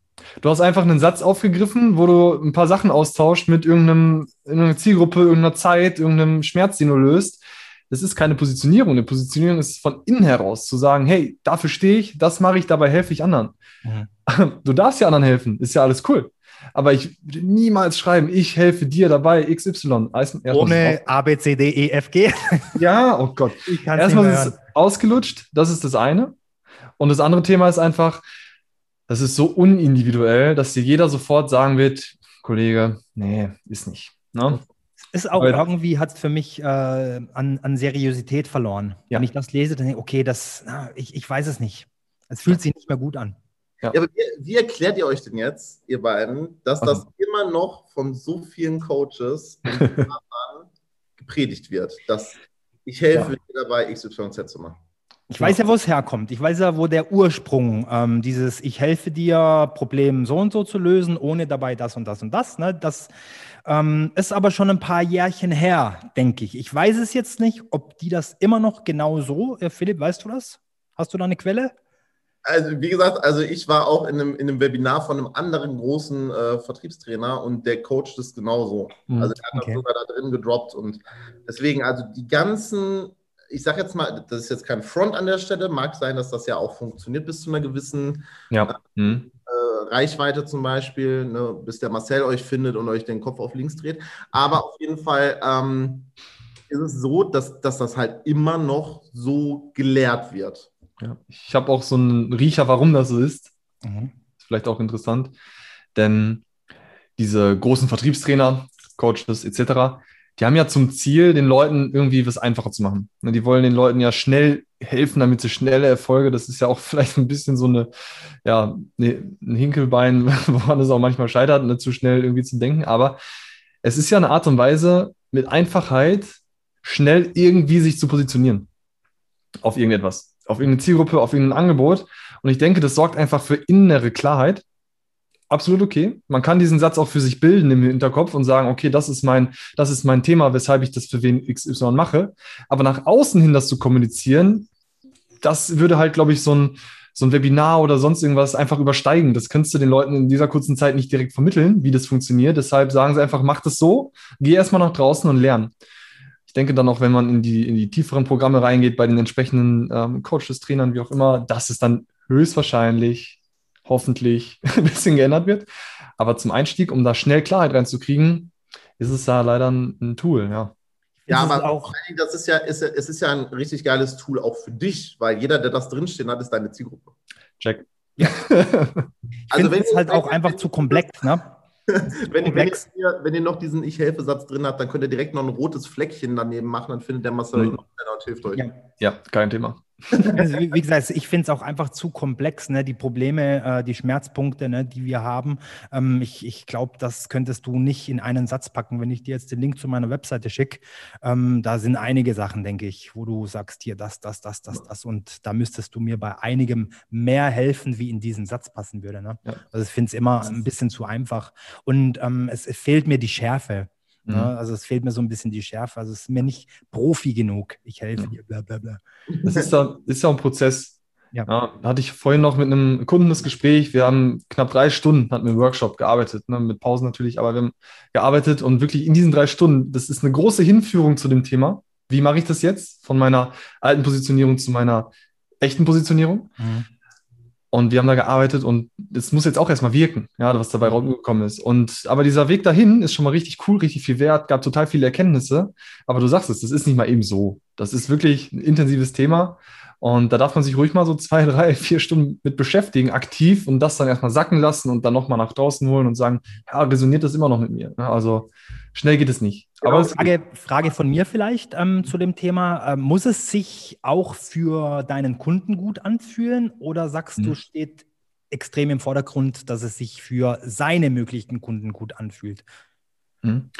Du hast einfach einen Satz aufgegriffen, wo du ein paar Sachen austauscht mit irgendeinem, irgendeiner Zielgruppe, irgendeiner Zeit, irgendeinem Schmerz, den du löst. Das ist keine Positionierung. Eine Positionierung ist von innen heraus zu sagen, hey, dafür stehe ich, das mache ich, dabei helfe ich anderen. Mhm. Du darfst ja anderen helfen, ist ja alles cool. Aber ich würde niemals schreiben, ich helfe dir dabei, XY. Ohne A, B, C, D, E, F, G. Ja, oh Gott. Erstmal ist es ausgelutscht, das ist das eine. Und das andere Thema ist einfach, das ist so unindividuell, dass dir jeder sofort sagen wird, Kollege, nee, ist nicht. Ne? Ist auch Weil, irgendwie, hat es für mich äh, an, an Seriosität verloren. Ja. Wenn ich das lese, dann denke ich, okay, das, na, ich, ich weiß es nicht. Es fühlt sich nicht mehr gut an. Ja. ja aber wie, wie, erklärt ihr euch denn jetzt, ihr beiden, dass das also. immer noch von so vielen Coaches gepredigt wird, dass ich helfe ja. dir dabei, XYZ zu machen? Ich weiß ja, wo es herkommt. Ich weiß ja, wo der Ursprung ähm, dieses Ich helfe dir, Problem so und so zu lösen, ohne dabei das und das und das. Ne? Das ähm, ist aber schon ein paar Jährchen her, denke ich. Ich weiß es jetzt nicht, ob die das immer noch genau so. Äh, Philipp, weißt du das? Hast du da eine Quelle? Also, wie gesagt, also ich war auch in einem, in einem Webinar von einem anderen großen äh, Vertriebstrainer und der coacht das genauso. Mhm, also, er hat okay. das sogar da drin gedroppt und deswegen, also die ganzen ich sage jetzt mal, das ist jetzt kein Front an der Stelle, mag sein, dass das ja auch funktioniert bis zu einer gewissen ja. mhm. äh, Reichweite zum Beispiel, ne, bis der Marcel euch findet und euch den Kopf auf links dreht. Aber auf jeden Fall ähm, ist es so, dass, dass das halt immer noch so gelehrt wird. Ja. Ich habe auch so einen Riecher, warum das so ist. Mhm. Ist vielleicht auch interessant, denn diese großen Vertriebstrainer, Coaches etc., die haben ja zum Ziel, den Leuten irgendwie was einfacher zu machen. Ne, die wollen den Leuten ja schnell helfen, damit sie schnelle Erfolge, das ist ja auch vielleicht ein bisschen so eine, ja, ne, ein Hinkelbein, woran es auch manchmal scheitert, ne, zu schnell irgendwie zu denken. Aber es ist ja eine Art und Weise, mit Einfachheit schnell irgendwie sich zu positionieren auf irgendetwas, auf irgendeine Zielgruppe, auf irgendein Angebot. Und ich denke, das sorgt einfach für innere Klarheit absolut okay. Man kann diesen Satz auch für sich bilden im Hinterkopf und sagen, okay, das ist mein, das ist mein Thema, weshalb ich das für wen XY mache. Aber nach außen hin das zu kommunizieren, das würde halt, glaube ich, so ein, so ein Webinar oder sonst irgendwas einfach übersteigen. Das könntest du den Leuten in dieser kurzen Zeit nicht direkt vermitteln, wie das funktioniert. Deshalb sagen sie einfach, mach das so, geh erstmal nach draußen und lern. Ich denke dann auch, wenn man in die, in die tieferen Programme reingeht, bei den entsprechenden ähm, Coaches, Trainern, wie auch immer, dass es dann höchstwahrscheinlich hoffentlich ein bisschen geändert wird. Aber zum Einstieg, um da schnell Klarheit reinzukriegen, ist es da leider ein, ein Tool, ja. Ja, aber auch, das ist ja, ist, es ist ja ein richtig geiles Tool auch für dich, weil jeder, der das drinstehen hat, ist deine Zielgruppe. Check. Ja. also wenn es halt auch einfach zu komplex, ne? wenn, wenn, ihr, wenn, ihr, noch diesen Ich-Helfe-Satz drin habt, dann könnt ihr direkt noch ein rotes Fleckchen daneben machen, dann findet der Marcel mhm. noch schneller und hilft euch. Ja, ja kein Thema. Also, wie, wie, gesagt, ich finde es auch einfach zu komplex, ne? die Probleme, äh, die Schmerzpunkte, ne, die wir haben. Ähm, ich ich glaube, das könntest du nicht in einen Satz packen, wenn ich dir jetzt den Link zu meiner Webseite schicke. Ähm, da sind einige Sachen, denke ich, wo du sagst, hier das, das, das, das, das. Und da müsstest du mir bei einigem mehr helfen, wie in diesen Satz passen würde. Ne? Ja. Also ich finde es immer ein bisschen zu einfach. Und ähm, es, es fehlt mir die Schärfe. Ne? Mhm. Also es fehlt mir so ein bisschen die Schärfe. Also es ist mir nicht Profi genug. Ich helfe ja. dir, bla bla bla. Das ist ja, ist ja ein Prozess. Ja. ja. Da hatte ich vorhin noch mit einem Kunden das Gespräch. Wir haben knapp drei Stunden hatten wir im Workshop gearbeitet, ne, mit Pausen natürlich, aber wir haben gearbeitet und wirklich in diesen drei Stunden, das ist eine große Hinführung zu dem Thema. Wie mache ich das jetzt von meiner alten Positionierung zu meiner echten Positionierung? Mhm. Und wir haben da gearbeitet und es muss jetzt auch erstmal wirken, ja, was dabei rausgekommen ist. Und aber dieser Weg dahin ist schon mal richtig cool, richtig viel wert, gab total viele Erkenntnisse. Aber du sagst es, das ist nicht mal eben so. Das ist wirklich ein intensives Thema. Und da darf man sich ruhig mal so zwei, drei, vier Stunden mit beschäftigen, aktiv und das dann erstmal sacken lassen und dann nochmal nach draußen holen und sagen, ja, resoniert das immer noch mit mir. Also schnell geht es nicht. Genau. Aber Frage, Frage von mir vielleicht ähm, zu dem Thema. Ähm, muss es sich auch für deinen Kunden gut anfühlen oder sagst hm. du, steht extrem im Vordergrund, dass es sich für seine möglichen Kunden gut anfühlt? Hm.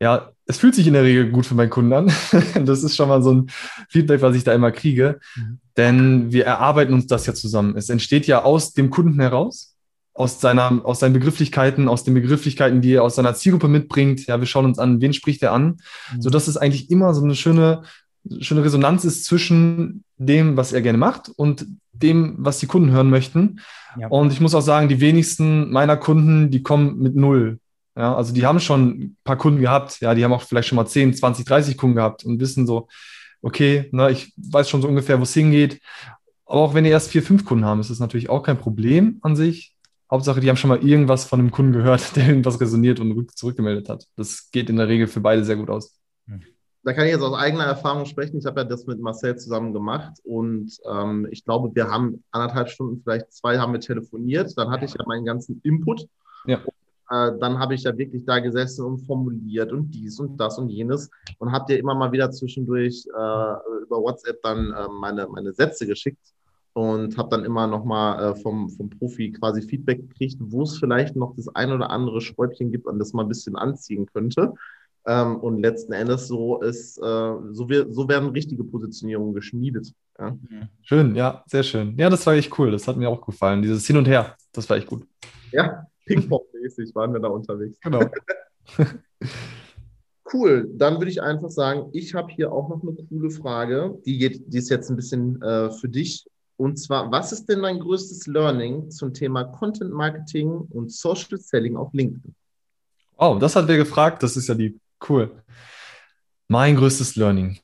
Ja, es fühlt sich in der Regel gut für meinen Kunden an. das ist schon mal so ein Feedback, was ich da immer kriege. Mhm. Denn wir erarbeiten uns das ja zusammen. Es entsteht ja aus dem Kunden heraus, aus, seiner, aus seinen Begrifflichkeiten, aus den Begrifflichkeiten, die er aus seiner Zielgruppe mitbringt. Ja, wir schauen uns an, wen spricht er an, mhm. sodass es eigentlich immer so eine schöne, schöne Resonanz ist zwischen dem, was er gerne macht und dem, was die Kunden hören möchten. Ja. Und ich muss auch sagen, die wenigsten meiner Kunden, die kommen mit null. Ja, also die haben schon ein paar Kunden gehabt, ja, die haben auch vielleicht schon mal 10, 20, 30 Kunden gehabt und wissen so, okay, na, ich weiß schon so ungefähr, wo es hingeht. Aber auch wenn die erst vier, fünf Kunden haben, ist das natürlich auch kein Problem an sich. Hauptsache, die haben schon mal irgendwas von einem Kunden gehört, der irgendwas resoniert und zurückgemeldet hat. Das geht in der Regel für beide sehr gut aus. Hm. Da kann ich jetzt aus eigener Erfahrung sprechen. Ich habe ja das mit Marcel zusammen gemacht und ähm, ich glaube, wir haben anderthalb Stunden, vielleicht zwei, haben wir telefoniert. Dann hatte ich ja meinen ganzen Input. Ja. Äh, dann habe ich ja wirklich da gesessen und formuliert und dies und das und jenes und habe dir immer mal wieder zwischendurch äh, über WhatsApp dann äh, meine, meine Sätze geschickt und habe dann immer noch mal äh, vom, vom Profi quasi Feedback gekriegt, wo es vielleicht noch das ein oder andere Schräubchen gibt, an das man ein bisschen anziehen könnte. Ähm, und letzten Endes so ist, äh, so, wir, so werden richtige Positionierungen geschmiedet. Ja. Schön, ja, sehr schön. Ja, das war echt cool. Das hat mir auch gefallen. Dieses Hin und Her, das war echt gut. Ja, Ping-Pong-mäßig waren wir da unterwegs. Genau. Cool, dann würde ich einfach sagen, ich habe hier auch noch eine coole Frage, die, geht, die ist jetzt ein bisschen äh, für dich und zwar, was ist denn dein größtes Learning zum Thema Content Marketing und Social Selling auf LinkedIn? Oh, das hat wer gefragt. Das ist ja die cool. Mein größtes Learning.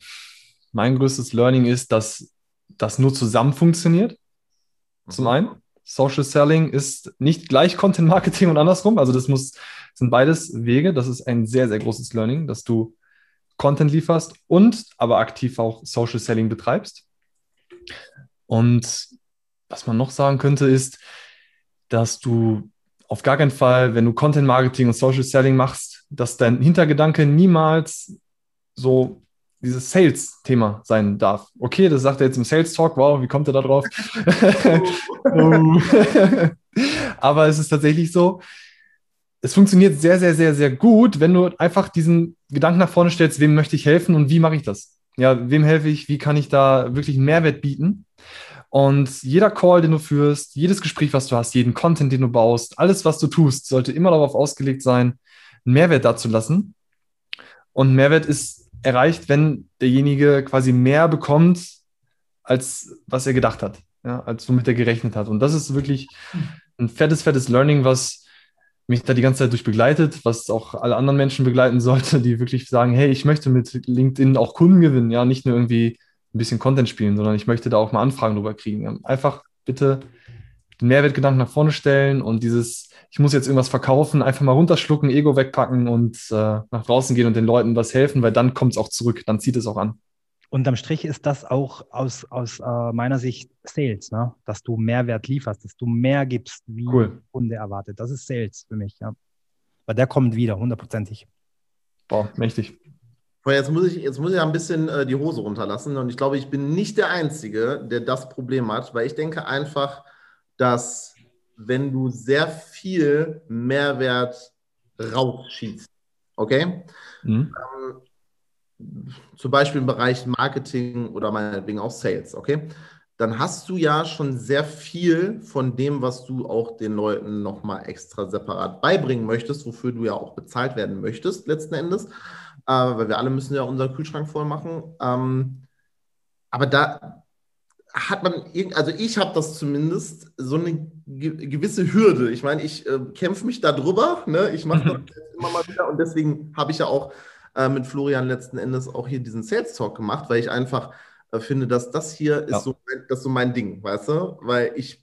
Mein größtes Learning ist, dass das nur zusammen funktioniert. Zum einen. Social Selling ist nicht gleich Content Marketing und andersrum. Also das muss, sind beides Wege. Das ist ein sehr, sehr großes Learning, dass du Content lieferst und aber aktiv auch Social Selling betreibst. Und was man noch sagen könnte, ist, dass du auf gar keinen Fall, wenn du Content Marketing und Social Selling machst, dass dein Hintergedanke niemals so dieses Sales-Thema sein darf. Okay, das sagt er jetzt im Sales Talk. Wow, wie kommt er da drauf? Oh. Aber es ist tatsächlich so, es funktioniert sehr, sehr, sehr, sehr gut, wenn du einfach diesen Gedanken nach vorne stellst, wem möchte ich helfen und wie mache ich das? Ja, wem helfe ich? Wie kann ich da wirklich einen Mehrwert bieten? Und jeder Call, den du führst, jedes Gespräch, was du hast, jeden Content, den du baust, alles, was du tust, sollte immer darauf ausgelegt sein, einen Mehrwert dazu lassen. Und Mehrwert ist erreicht, wenn derjenige quasi mehr bekommt, als was er gedacht hat, ja, als womit er gerechnet hat. Und das ist wirklich ein fettes, fettes Learning, was mich da die ganze Zeit durch begleitet, was auch alle anderen Menschen begleiten sollte, die wirklich sagen, hey, ich möchte mit LinkedIn auch Kunden gewinnen, ja, nicht nur irgendwie ein bisschen Content spielen, sondern ich möchte da auch mal Anfragen drüber kriegen. Einfach bitte den Mehrwertgedanken nach vorne stellen und dieses, ich muss jetzt irgendwas verkaufen, einfach mal runterschlucken, Ego wegpacken und äh, nach draußen gehen und den Leuten was helfen, weil dann kommt es auch zurück, dann zieht es auch an. Unterm Strich ist das auch aus, aus äh, meiner Sicht Sales, ne? dass du Mehrwert lieferst, dass du mehr gibst, wie cool. der Kunde erwartet. Das ist Sales für mich. Ja. Weil der kommt wieder, hundertprozentig. Boah, mächtig. Jetzt muss ich, jetzt muss ich ein bisschen äh, die Hose runterlassen und ich glaube, ich bin nicht der Einzige, der das Problem hat, weil ich denke einfach, dass wenn du sehr viel Mehrwert rausschießt, okay? Mhm. Ähm, zum Beispiel im Bereich Marketing oder meinetwegen auch Sales, okay? Dann hast du ja schon sehr viel von dem, was du auch den Leuten nochmal extra separat beibringen möchtest, wofür du ja auch bezahlt werden möchtest, letzten Endes äh, weil wir alle müssen ja unseren Kühlschrank voll machen. Ähm, aber da hat man, also ich habe das zumindest, so eine gewisse Hürde. Ich meine, ich äh, kämpfe mich da drüber, ne? ich mache das immer mal wieder und deswegen habe ich ja auch äh, mit Florian letzten Endes auch hier diesen Sales Talk gemacht, weil ich einfach äh, finde, dass das hier ja. ist so, das ist so mein Ding, weißt du? Weil ich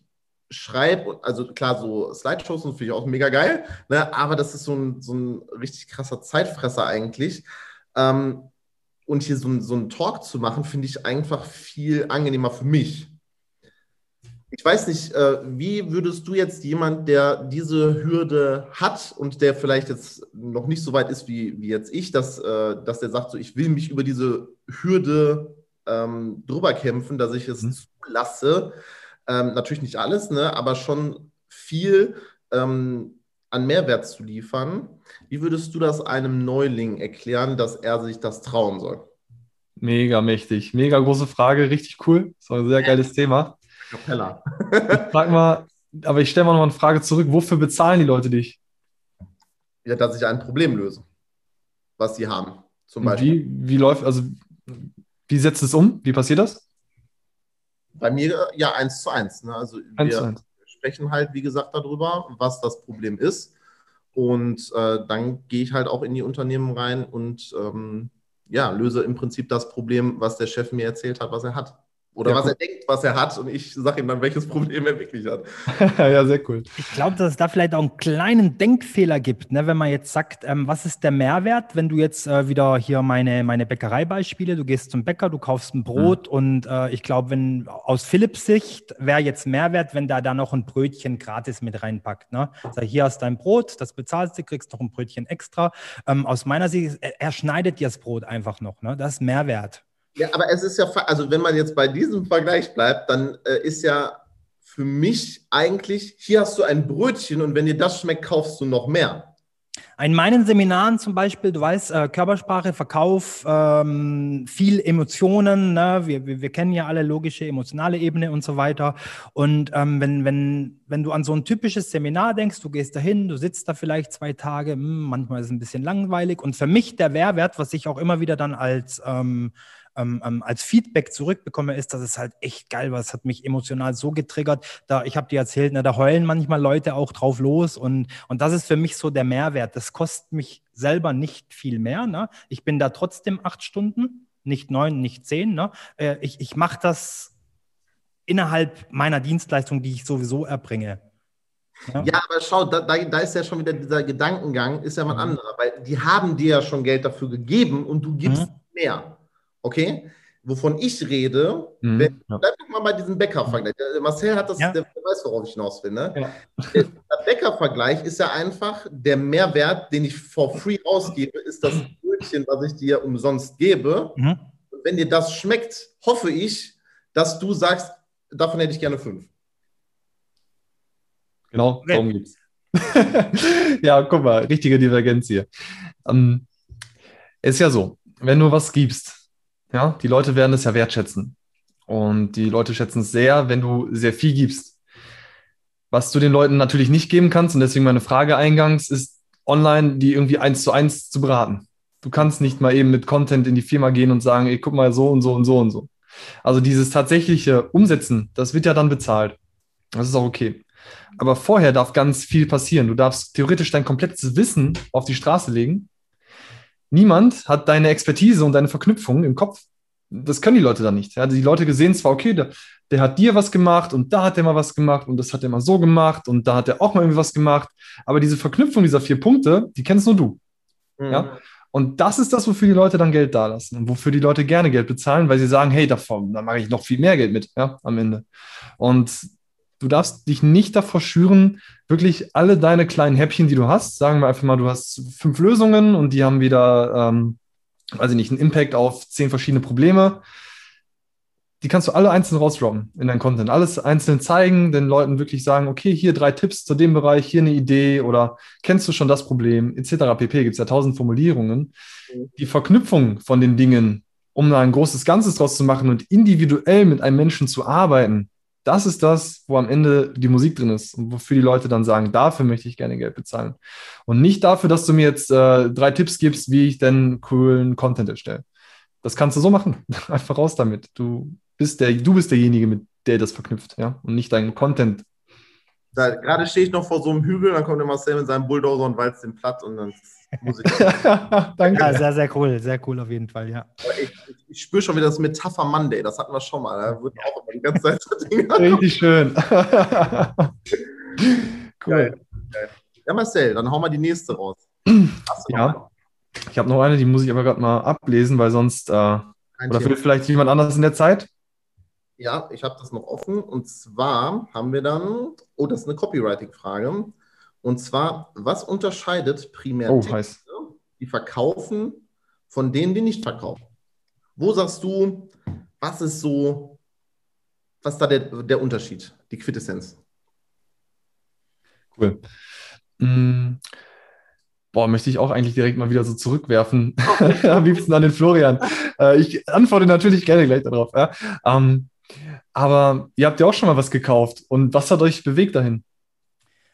schreibe, also klar, so Slideshows finde ich auch mega geil, ne? aber das ist so ein, so ein richtig krasser Zeitfresser eigentlich. Ähm, und hier so, so einen Talk zu machen, finde ich einfach viel angenehmer für mich. Ich weiß nicht, äh, wie würdest du jetzt jemand, der diese Hürde hat und der vielleicht jetzt noch nicht so weit ist wie, wie jetzt ich, dass, äh, dass der sagt, so, ich will mich über diese Hürde ähm, drüber kämpfen, dass ich es mhm. zulasse, ähm, natürlich nicht alles, ne, aber schon viel. Ähm, an Mehrwert zu liefern. Wie würdest du das einem Neuling erklären, dass er sich das trauen soll? Mega mächtig, mega große Frage, richtig cool. Das war ein sehr geiles Thema. Capella. ich frag mal, aber ich stelle mal noch eine Frage zurück. Wofür bezahlen die Leute dich? Ja, dass ich ein Problem löse, was sie haben. Zum Beispiel. Wie, wie läuft, also wie setzt es um? Wie passiert das? Bei mir ja eins zu eins. Ne? Also eins wir eins. Sprechen halt, wie gesagt, darüber, was das Problem ist. Und äh, dann gehe ich halt auch in die Unternehmen rein und ähm, ja, löse im Prinzip das Problem, was der Chef mir erzählt hat, was er hat. Oder ja, was cool. er denkt, was er hat, und ich sage ihm dann, welches Problem er wirklich hat. ja, sehr cool. Ich glaube, dass es da vielleicht auch einen kleinen Denkfehler gibt, ne? wenn man jetzt sagt, ähm, was ist der Mehrwert, wenn du jetzt äh, wieder hier meine, meine Bäckereibeispiele, du gehst zum Bäcker, du kaufst ein Brot mhm. und äh, ich glaube, wenn aus Philipps Sicht wäre jetzt Mehrwert, wenn da da noch ein Brötchen gratis mit reinpackt. Ne? Sag, hier hast du dein Brot, das bezahlst du, kriegst noch ein Brötchen extra. Ähm, aus meiner Sicht, er, er schneidet dir das Brot einfach noch. Ne? Das ist Mehrwert. Ja, aber es ist ja, also wenn man jetzt bei diesem Vergleich bleibt, dann äh, ist ja für mich eigentlich, hier hast du ein Brötchen und wenn dir das schmeckt, kaufst du noch mehr. In meinen Seminaren zum Beispiel, du weißt, äh, Körpersprache, Verkauf, ähm, viel Emotionen, ne? wir, wir, wir, kennen ja alle logische, emotionale Ebene und so weiter. Und ähm, wenn, wenn, wenn du an so ein typisches Seminar denkst, du gehst dahin, du sitzt da vielleicht zwei Tage, mh, hm, manchmal ist es ein bisschen langweilig. Und für mich der Mehrwert, was ich auch immer wieder dann als ähm, ähm, ähm, als Feedback zurückbekomme, ist, dass es halt echt geil war. Es hat mich emotional so getriggert. Da, ich habe dir erzählt, ne, da heulen manchmal Leute auch drauf los und, und das ist für mich so der Mehrwert. Das kostet mich selber nicht viel mehr. Ne? Ich bin da trotzdem acht Stunden, nicht neun, nicht zehn. Ne? Äh, ich ich mache das innerhalb meiner Dienstleistung, die ich sowieso erbringe. Ja. ja, aber schau, da, da, ist ja schon wieder dieser Gedankengang, ist ja mal ein mhm. anderer, weil die haben dir ja schon Geld dafür gegeben und du gibst mhm. mehr. Okay? Wovon ich rede, mhm, wenn, ja. bleib mal bei diesem Bäcker-Vergleich. Marcel hat das, ja. der, der, weiß, worauf ich hinaus will. Ne? Ja. Der, der Bäcker-Vergleich ist ja einfach der Mehrwert, den ich for free ausgebe, ist das Brötchen, was ich dir umsonst gebe. Mhm. Und wenn dir das schmeckt, hoffe ich, dass du sagst, davon hätte ich gerne fünf. Genau, darum geht's. ja, guck mal, richtige Divergenz hier. Ähm, ist ja so, wenn du was gibst, ja, die Leute werden es ja wertschätzen. Und die Leute schätzen es sehr, wenn du sehr viel gibst. Was du den Leuten natürlich nicht geben kannst, und deswegen meine Frage eingangs, ist online die irgendwie eins zu eins zu beraten. Du kannst nicht mal eben mit Content in die Firma gehen und sagen, ey, guck mal so und so und so und so. Also dieses tatsächliche Umsetzen, das wird ja dann bezahlt. Das ist auch okay. Aber vorher darf ganz viel passieren. Du darfst theoretisch dein komplettes Wissen auf die Straße legen niemand hat deine Expertise und deine Verknüpfungen im Kopf. Das können die Leute dann nicht. Ja, die Leute sehen zwar, okay, der, der hat dir was gemacht und da hat er mal was gemacht und das hat er mal so gemacht und da hat er auch mal irgendwie was gemacht. Aber diese Verknüpfung dieser vier Punkte, die kennst nur du. Mhm. Ja? Und das ist das, wofür die Leute dann Geld dalassen und wofür die Leute gerne Geld bezahlen, weil sie sagen, hey, davon, da mache ich noch viel mehr Geld mit, ja, am Ende. Und du darfst dich nicht davor schüren, wirklich alle deine kleinen Häppchen, die du hast, sagen wir einfach mal, du hast fünf Lösungen und die haben wieder, ähm, weiß ich nicht, einen Impact auf zehn verschiedene Probleme. Die kannst du alle einzeln rausdroppen in deinen Content. Alles einzeln zeigen, den Leuten wirklich sagen, okay, hier drei Tipps zu dem Bereich, hier eine Idee oder kennst du schon das Problem, etc. pp. Gibt es ja tausend Formulierungen. Mhm. Die Verknüpfung von den Dingen, um da ein großes Ganzes draus zu machen und individuell mit einem Menschen zu arbeiten, das ist das, wo am Ende die Musik drin ist und wofür die Leute dann sagen, dafür möchte ich gerne Geld bezahlen. Und nicht dafür, dass du mir jetzt äh, drei Tipps gibst, wie ich denn coolen Content erstelle. Das kannst du so machen. Einfach raus damit. Du bist der, du bist derjenige, mit der das verknüpft, ja, und nicht dein Content. Da, gerade stehe ich noch vor so einem Hügel, dann kommt der Marcel mit seinem Bulldozer und walzt den platt und dann Danke. Ja, sehr, sehr cool. Sehr cool auf jeden Fall, ja. Ich, ich, spüre schon wieder das Metapher Monday. Das hatten wir schon mal. Da wird auch immer die ganze Zeit so Dinge. Richtig schön. cool. Ja, Marcel, dann hauen wir die nächste raus. ja. Ich habe noch eine, die muss ich aber gerade mal ablesen, weil sonst. Äh, oder Thema. vielleicht jemand anders in der Zeit? Ja, ich habe das noch offen. Und zwar haben wir dann. Oh, das ist eine Copywriting-Frage. Und zwar, was unterscheidet primär oh, Texte, die verkaufen, von denen, die nicht verkaufen? Wo sagst du, was ist so, was ist da der, der Unterschied, die Quintessenz? Cool. Mm. Boah, möchte ich auch eigentlich direkt mal wieder so zurückwerfen. Am liebsten an den Florian. Äh, ich antworte natürlich gerne gleich darauf. Ja? Ähm, aber ihr habt ja auch schon mal was gekauft. Und was hat euch bewegt dahin?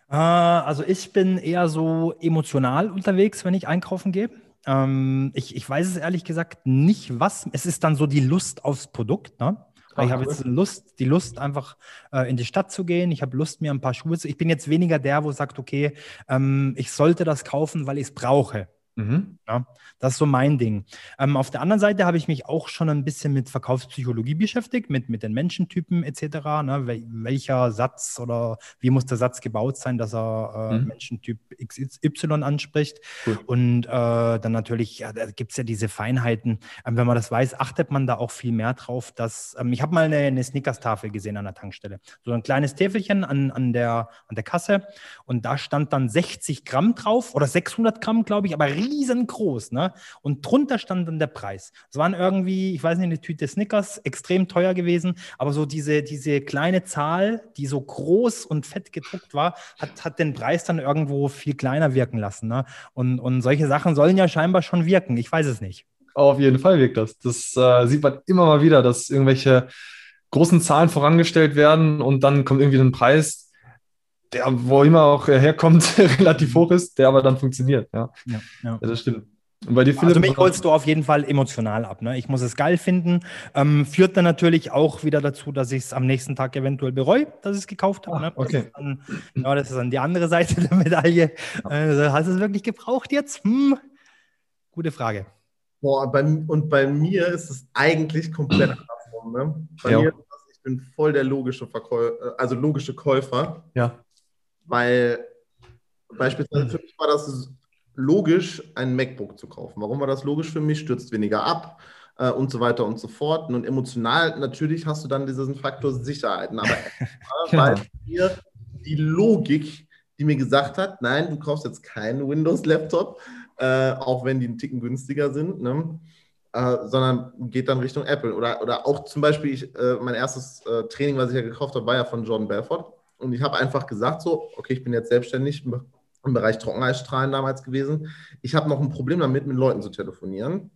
Äh, also ich bin eher so emotional unterwegs, wenn ich einkaufen gehe. Ähm, ich, ich weiß es ehrlich gesagt nicht, was. Es ist dann so die Lust aufs Produkt. Ne? ich habe jetzt Lust, die Lust, einfach äh, in die Stadt zu gehen. Ich habe Lust, mir ein paar Schuhe zu. Ich bin jetzt weniger der, wo sagt, okay, ähm, ich sollte das kaufen, weil ich es brauche. Mhm. Ja, das ist so mein Ding. Ähm, auf der anderen Seite habe ich mich auch schon ein bisschen mit Verkaufspsychologie beschäftigt, mit, mit den Menschentypen etc. Ne? Wel welcher Satz oder wie muss der Satz gebaut sein, dass er äh, mhm. Menschentyp XY anspricht. Cool. Und äh, dann natürlich, ja, da gibt es ja diese Feinheiten. Ähm, wenn man das weiß, achtet man da auch viel mehr drauf, dass ähm, ich habe mal eine, eine Snickers-Tafel gesehen an der Tankstelle. So ein kleines Täfelchen an, an, der, an der Kasse und da stand dann 60 Gramm drauf oder 600 Gramm, glaube ich, aber riesengroß, ne? Und drunter stand dann der Preis. Es waren irgendwie, ich weiß nicht, eine Tüte Snickers, extrem teuer gewesen, aber so diese, diese kleine Zahl, die so groß und fett gedruckt war, hat, hat den Preis dann irgendwo viel kleiner wirken lassen. Ne? Und, und solche Sachen sollen ja scheinbar schon wirken. Ich weiß es nicht. Auf jeden Fall wirkt das. Das äh, sieht man immer mal wieder, dass irgendwelche großen Zahlen vorangestellt werden und dann kommt irgendwie ein Preis, der, wo immer auch herkommt, relativ hoch ist, der aber dann funktioniert. Ja, ja, ja. ja das stimmt. Und bei dir, Philipp, also mich holst du auf jeden Fall emotional ab. Ne? Ich muss es geil finden. Ähm, führt dann natürlich auch wieder dazu, dass ich es am nächsten Tag eventuell bereue, dass ich es gekauft habe. Ah, ne? okay. Das dann, ja, das ist dann die andere Seite der Medaille. Äh, hast du es wirklich gebraucht jetzt? Hm. Gute Frage. Boah, bei, und bei mir ist es eigentlich komplett andersrum. Ne? Bei ja. mir ich bin voll der logische Verkäufer, also logische Käufer. Ja. Weil beispielsweise für mich war das logisch, ein MacBook zu kaufen. Warum war das logisch für mich? Stürzt weniger ab äh, und so weiter und so fort. Und emotional natürlich hast du dann diesen Faktor Sicherheiten. Aber genau. weil mir die Logik, die mir gesagt hat, nein, du kaufst jetzt keinen Windows-Laptop, äh, auch wenn die einen Ticken günstiger sind, ne? äh, sondern geht dann Richtung Apple. Oder, oder auch zum Beispiel, ich, äh, mein erstes äh, Training, was ich ja gekauft habe, war ja von Jordan Belfort. Und ich habe einfach gesagt, so, okay, ich bin jetzt selbstständig, im Bereich Trockeneisstrahlen damals gewesen. Ich habe noch ein Problem damit, mit Leuten zu telefonieren.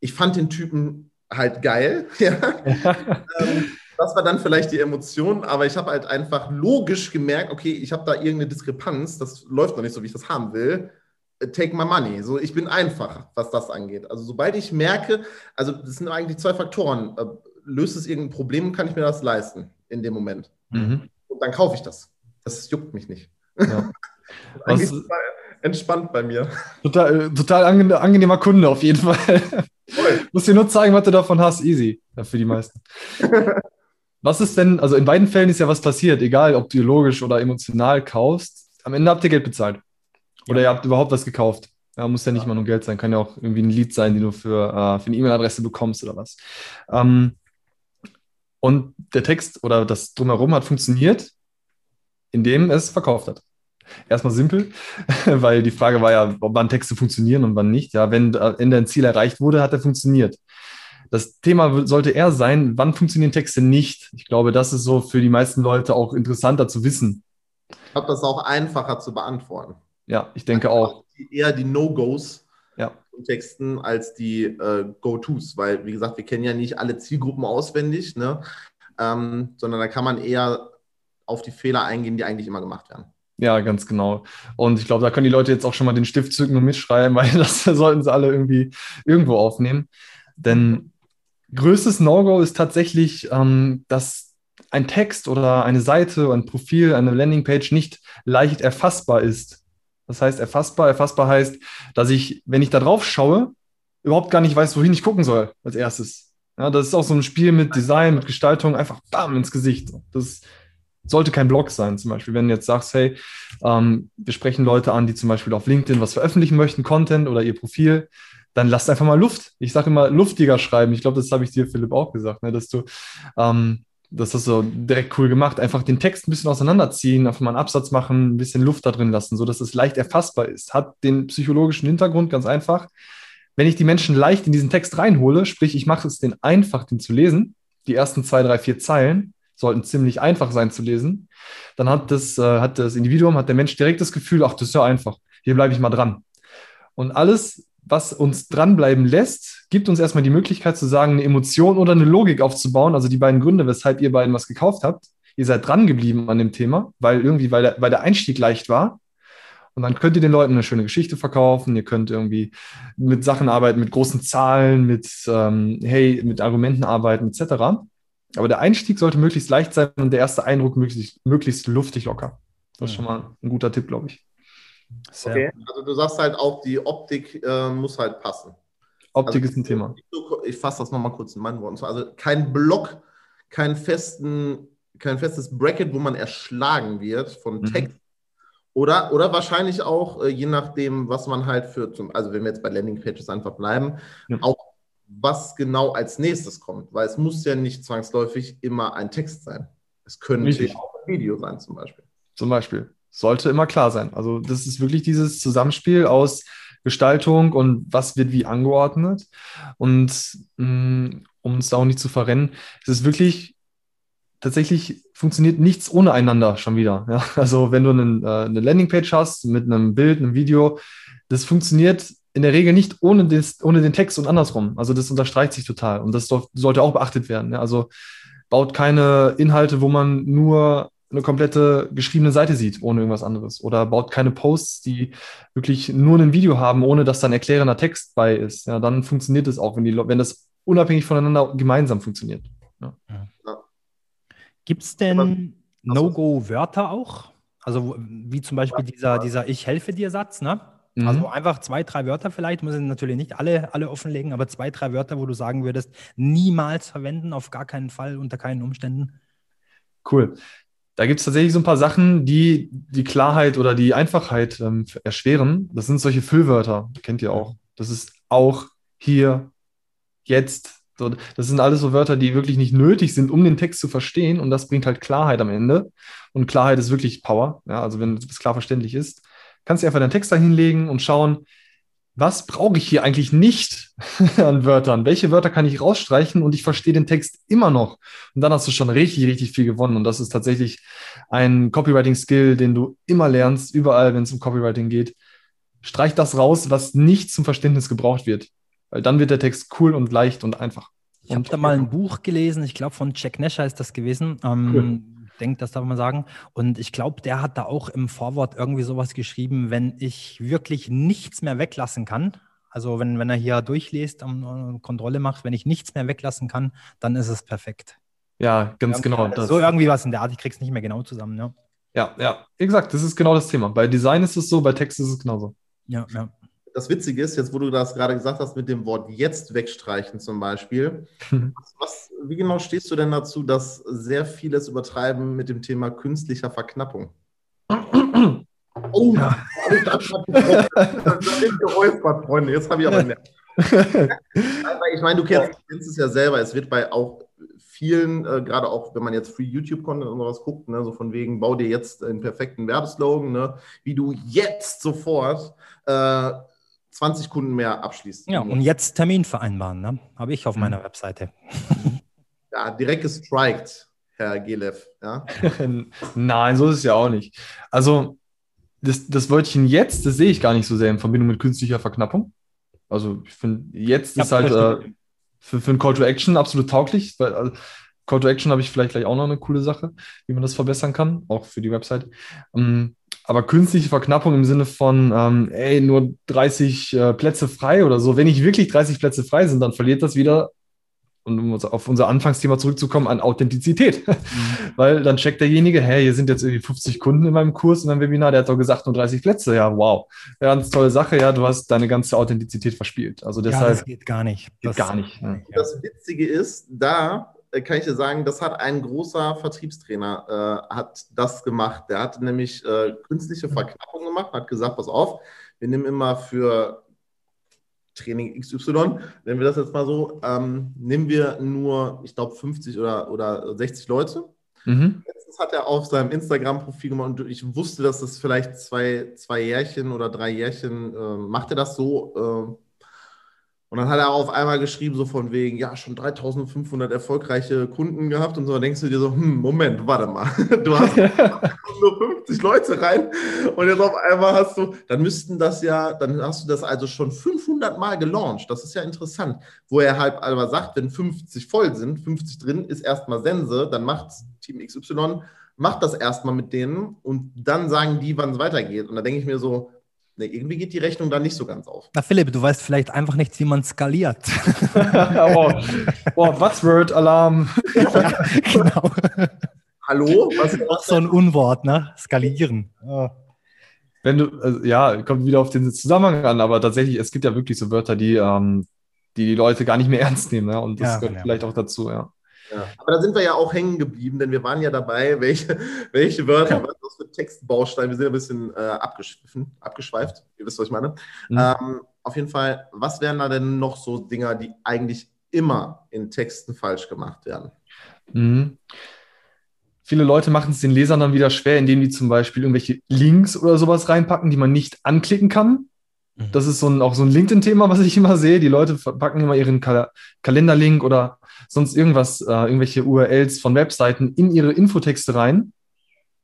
Ich fand den Typen halt geil. Ja. ähm, das war dann vielleicht die Emotion, aber ich habe halt einfach logisch gemerkt, okay, ich habe da irgendeine Diskrepanz, das läuft noch nicht so, wie ich das haben will. Äh, take my money. So, ich bin einfach, was das angeht. Also sobald ich merke, also das sind eigentlich zwei Faktoren. Äh, löst es irgendein Problem, kann ich mir das leisten in dem Moment. Mhm. Und dann kaufe ich das. Das juckt mich nicht. Ja. Was, entspannt bei mir. Total, total angenehmer Kunde auf jeden Fall. Muss dir nur zeigen, was du davon hast. Easy. Ja, für die meisten. was ist denn, also in beiden Fällen ist ja was passiert, egal ob du logisch oder emotional kaufst. Am Ende habt ihr Geld bezahlt. Oder ja. ihr habt überhaupt was gekauft. Ja, muss ja nicht mal nur Geld sein, kann ja auch irgendwie ein Lied sein, den du für, äh, für eine E-Mail-Adresse bekommst oder was. Ähm, und der Text oder das drumherum hat funktioniert, indem es verkauft hat. Erstmal simpel, weil die Frage war ja, wann Texte funktionieren und wann nicht. Ja, wenn am Ende ein Ziel erreicht wurde, hat er funktioniert. Das Thema sollte eher sein, wann funktionieren Texte nicht. Ich glaube, das ist so für die meisten Leute auch interessanter zu wissen. Ich glaube, das ist auch einfacher zu beantworten. Ja, ich denke auch. Eher die No-Gos ja. von Texten als die äh, Go-Tos, weil, wie gesagt, wir kennen ja nicht alle Zielgruppen auswendig, ne? Ähm, sondern da kann man eher auf die Fehler eingehen, die eigentlich immer gemacht werden. Ja, ganz genau. Und ich glaube, da können die Leute jetzt auch schon mal den Stift zücken und mitschreiben, weil das sollten sie alle irgendwie irgendwo aufnehmen. Denn größtes No-Go ist tatsächlich, ähm, dass ein Text oder eine Seite, ein Profil, eine Landingpage nicht leicht erfassbar ist. Das heißt, erfassbar, erfassbar heißt, dass ich, wenn ich da drauf schaue, überhaupt gar nicht weiß, wohin ich gucken soll als erstes. Ja, das ist auch so ein Spiel mit Design, mit Gestaltung, einfach bam ins Gesicht. Das sollte kein Blog sein, zum Beispiel. Wenn du jetzt sagst, hey, ähm, wir sprechen Leute an, die zum Beispiel auf LinkedIn was veröffentlichen möchten, Content oder ihr Profil, dann lasst einfach mal Luft. Ich sage immer luftiger schreiben. Ich glaube, das habe ich dir, Philipp, auch gesagt, ne, dass du ähm, das hast du direkt cool gemacht. Einfach den Text ein bisschen auseinanderziehen, einfach mal einen Absatz machen, ein bisschen Luft da drin lassen, sodass es leicht erfassbar ist. Hat den psychologischen Hintergrund ganz einfach. Wenn ich die Menschen leicht in diesen Text reinhole, sprich, ich mache es den einfach, den zu lesen, die ersten zwei, drei, vier Zeilen, sollten ziemlich einfach sein zu lesen, dann hat das, äh, hat das Individuum, hat der Mensch direkt das Gefühl, ach, das ist ja einfach, hier bleibe ich mal dran. Und alles, was uns dranbleiben lässt, gibt uns erstmal die Möglichkeit zu sagen, eine Emotion oder eine Logik aufzubauen, also die beiden Gründe, weshalb ihr beiden was gekauft habt. Ihr seid dran geblieben an dem Thema, weil irgendwie, weil der, weil der Einstieg leicht war. Und dann könnt ihr den Leuten eine schöne Geschichte verkaufen. Ihr könnt irgendwie mit Sachen arbeiten, mit großen Zahlen, mit, ähm, hey, mit Argumenten arbeiten, etc. Aber der Einstieg sollte möglichst leicht sein und der erste Eindruck möglichst, möglichst luftig locker. Das ist schon mal ein guter Tipp, glaube ich. Sehr okay. Also du sagst halt auch, die Optik äh, muss halt passen. Optik also, ist ein Thema. Ich fasse das nochmal kurz in meinen Worten. Also kein Block, kein, festen, kein festes Bracket, wo man erschlagen wird von mhm. Text oder, oder wahrscheinlich auch, äh, je nachdem, was man halt für, zum, also wenn wir jetzt bei Landingpages einfach bleiben, ja. auch was genau als nächstes kommt. Weil es muss ja nicht zwangsläufig immer ein Text sein. Es könnte Richtig. auch ein Video sein, zum Beispiel. Zum Beispiel. Sollte immer klar sein. Also, das ist wirklich dieses Zusammenspiel aus Gestaltung und was wird wie angeordnet. Und mm, um es da auch nicht zu verrennen, es ist wirklich tatsächlich funktioniert nichts ohne einander schon wieder. Ja? Also wenn du einen, äh, eine Landingpage hast mit einem Bild, einem Video, das funktioniert in der Regel nicht ohne, das, ohne den Text und andersrum. Also das unterstreicht sich total und das sollte auch beachtet werden. Ja? Also baut keine Inhalte, wo man nur eine komplette geschriebene Seite sieht, ohne irgendwas anderes. Oder baut keine Posts, die wirklich nur ein Video haben, ohne dass dann erklärender Text bei ist. Ja, dann funktioniert es auch, wenn, die, wenn das unabhängig voneinander gemeinsam funktioniert. Ja. Ja. Gibt es denn No-Go-Wörter auch? Also wie zum Beispiel dieser, dieser Ich helfe dir Satz, ne? Mhm. Also einfach zwei, drei Wörter vielleicht, muss ich natürlich nicht alle, alle offenlegen, aber zwei, drei Wörter, wo du sagen würdest, niemals verwenden, auf gar keinen Fall, unter keinen Umständen. Cool. Da gibt es tatsächlich so ein paar Sachen, die die Klarheit oder die Einfachheit ähm, erschweren. Das sind solche Füllwörter, kennt ihr auch. Das ist auch, hier, jetzt, so, das sind alles so Wörter, die wirklich nicht nötig sind, um den Text zu verstehen. Und das bringt halt Klarheit am Ende. Und Klarheit ist wirklich Power. Ja, also wenn es klar verständlich ist, kannst du einfach deinen Text da hinlegen und schauen, was brauche ich hier eigentlich nicht an Wörtern? Welche Wörter kann ich rausstreichen und ich verstehe den Text immer noch? Und dann hast du schon richtig, richtig viel gewonnen. Und das ist tatsächlich ein Copywriting-Skill, den du immer lernst, überall, wenn es um Copywriting geht. Streich das raus, was nicht zum Verständnis gebraucht wird. Weil dann wird der Text cool und leicht und einfach. Ich habe da mal ein Buch gelesen, ich glaube von Jack Nasher ist das gewesen. Ähm, cool. Denkt, das darf man sagen. Und ich glaube, der hat da auch im Vorwort irgendwie sowas geschrieben, wenn ich wirklich nichts mehr weglassen kann. Also wenn, wenn er hier durchliest und Kontrolle macht, wenn ich nichts mehr weglassen kann, dann ist es perfekt. Ja, ganz irgendwie, genau. Das. So irgendwie was in der Art, ich krieg's nicht mehr genau zusammen, ja. Ja, ja, wie gesagt, das ist genau das Thema. Bei Design ist es so, bei Text ist es genauso. Ja, ja das Witzige ist, jetzt wo du das gerade gesagt hast, mit dem Wort jetzt wegstreichen zum Beispiel, was, wie genau stehst du denn dazu, dass sehr vieles übertreiben mit dem Thema künstlicher Verknappung? oh, ja. das ist geräuspert, Freunde. Jetzt habe ich aber mehr. ich meine, du kennst, kennst, es ja selber. Es wird bei auch vielen, äh, gerade auch wenn man jetzt Free YouTube-Content und sowas guckt, ne, so von wegen, bau dir jetzt einen perfekten Werbeslogan, ne, wie du jetzt sofort äh, 20 Kunden mehr abschließt. Ja, und jetzt Termin vereinbaren, ne? habe ich auf mhm. meiner Webseite. Ja, direkt gestrikt, Herr Gelev. Ja? Nein, so ist es ja auch nicht. Also, das, das Wörtchen jetzt, das sehe ich gar nicht so sehr in Verbindung mit künstlicher Verknappung. Also, ich finde, jetzt ja, ist halt äh, für, für ein Call to Action absolut tauglich. Weil, also, Call to Action habe ich vielleicht gleich auch noch eine coole Sache, wie man das verbessern kann, auch für die Website. Ähm, aber künstliche Verknappung im Sinne von, ähm, ey, nur 30 äh, Plätze frei oder so. Wenn nicht wirklich 30 Plätze frei sind, dann verliert das wieder, und um auf unser Anfangsthema zurückzukommen, an Authentizität. Mhm. Weil dann checkt derjenige, hey, hier sind jetzt irgendwie 50 Kunden in meinem Kurs, in meinem Webinar, der hat doch gesagt, nur 30 Plätze. Ja, wow. Ja, ganz tolle Sache, ja, du hast deine ganze Authentizität verspielt. Also deshalb. Ja, das geht gar nicht. Geht das gar nicht. Ja. Das Witzige ist, da kann ich dir sagen, das hat ein großer Vertriebstrainer, äh, hat das gemacht. Der hat nämlich äh, künstliche Verknappung gemacht, hat gesagt, pass auf, wir nehmen immer für Training XY, nennen wir das jetzt mal so, ähm, nehmen wir nur, ich glaube, 50 oder, oder 60 Leute. Mhm. Letztens hat er auf seinem Instagram-Profil gemacht und ich wusste, dass das vielleicht zwei, zwei Jährchen oder drei Jährchen äh, macht er das so. Und dann hat er auf einmal geschrieben, so von wegen, ja, schon 3500 erfolgreiche Kunden gehabt und so. Dann denkst du dir so, hm, Moment, warte mal. Du hast nur 50 Leute rein und jetzt auf einmal hast du, dann müssten das ja, dann hast du das also schon 500 Mal gelauncht. Das ist ja interessant. Wo er halt aber sagt, wenn 50 voll sind, 50 drin, ist erstmal Sense, dann macht Team XY, macht das erstmal mit denen und dann sagen die, wann es weitergeht. Und da denke ich mir so, nee, irgendwie geht die Rechnung dann nicht so ganz auf. Na Philipp, du weißt vielleicht einfach nicht, wie man skaliert. oh, oh, Buzzword-Alarm. ja, genau. Hallo? Was ist auch so ein Unwort, ne? Skalieren. Oh. Wenn du, also, ja, kommt wieder auf den Zusammenhang an, aber tatsächlich, es gibt ja wirklich so Wörter, die ähm, die, die Leute gar nicht mehr ernst nehmen. Ne? Und das ja, gehört ja. vielleicht auch dazu, ja. Ja. Aber da sind wir ja auch hängen geblieben, denn wir waren ja dabei, welche, welche Wörter, was das für Textbausteine, wir sind ein bisschen äh, abgeschwiffen, abgeschweift, ihr wisst, was ich meine. Mhm. Ähm, auf jeden Fall, was wären da denn noch so Dinger, die eigentlich immer in Texten falsch gemacht werden? Mhm. Viele Leute machen es den Lesern dann wieder schwer, indem die zum Beispiel irgendwelche Links oder sowas reinpacken, die man nicht anklicken kann. Mhm. Das ist so ein, auch so ein LinkedIn-Thema, was ich immer sehe. Die Leute packen immer ihren Kal Kalenderlink oder sonst irgendwas, äh, irgendwelche URLs von Webseiten in ihre Infotexte rein,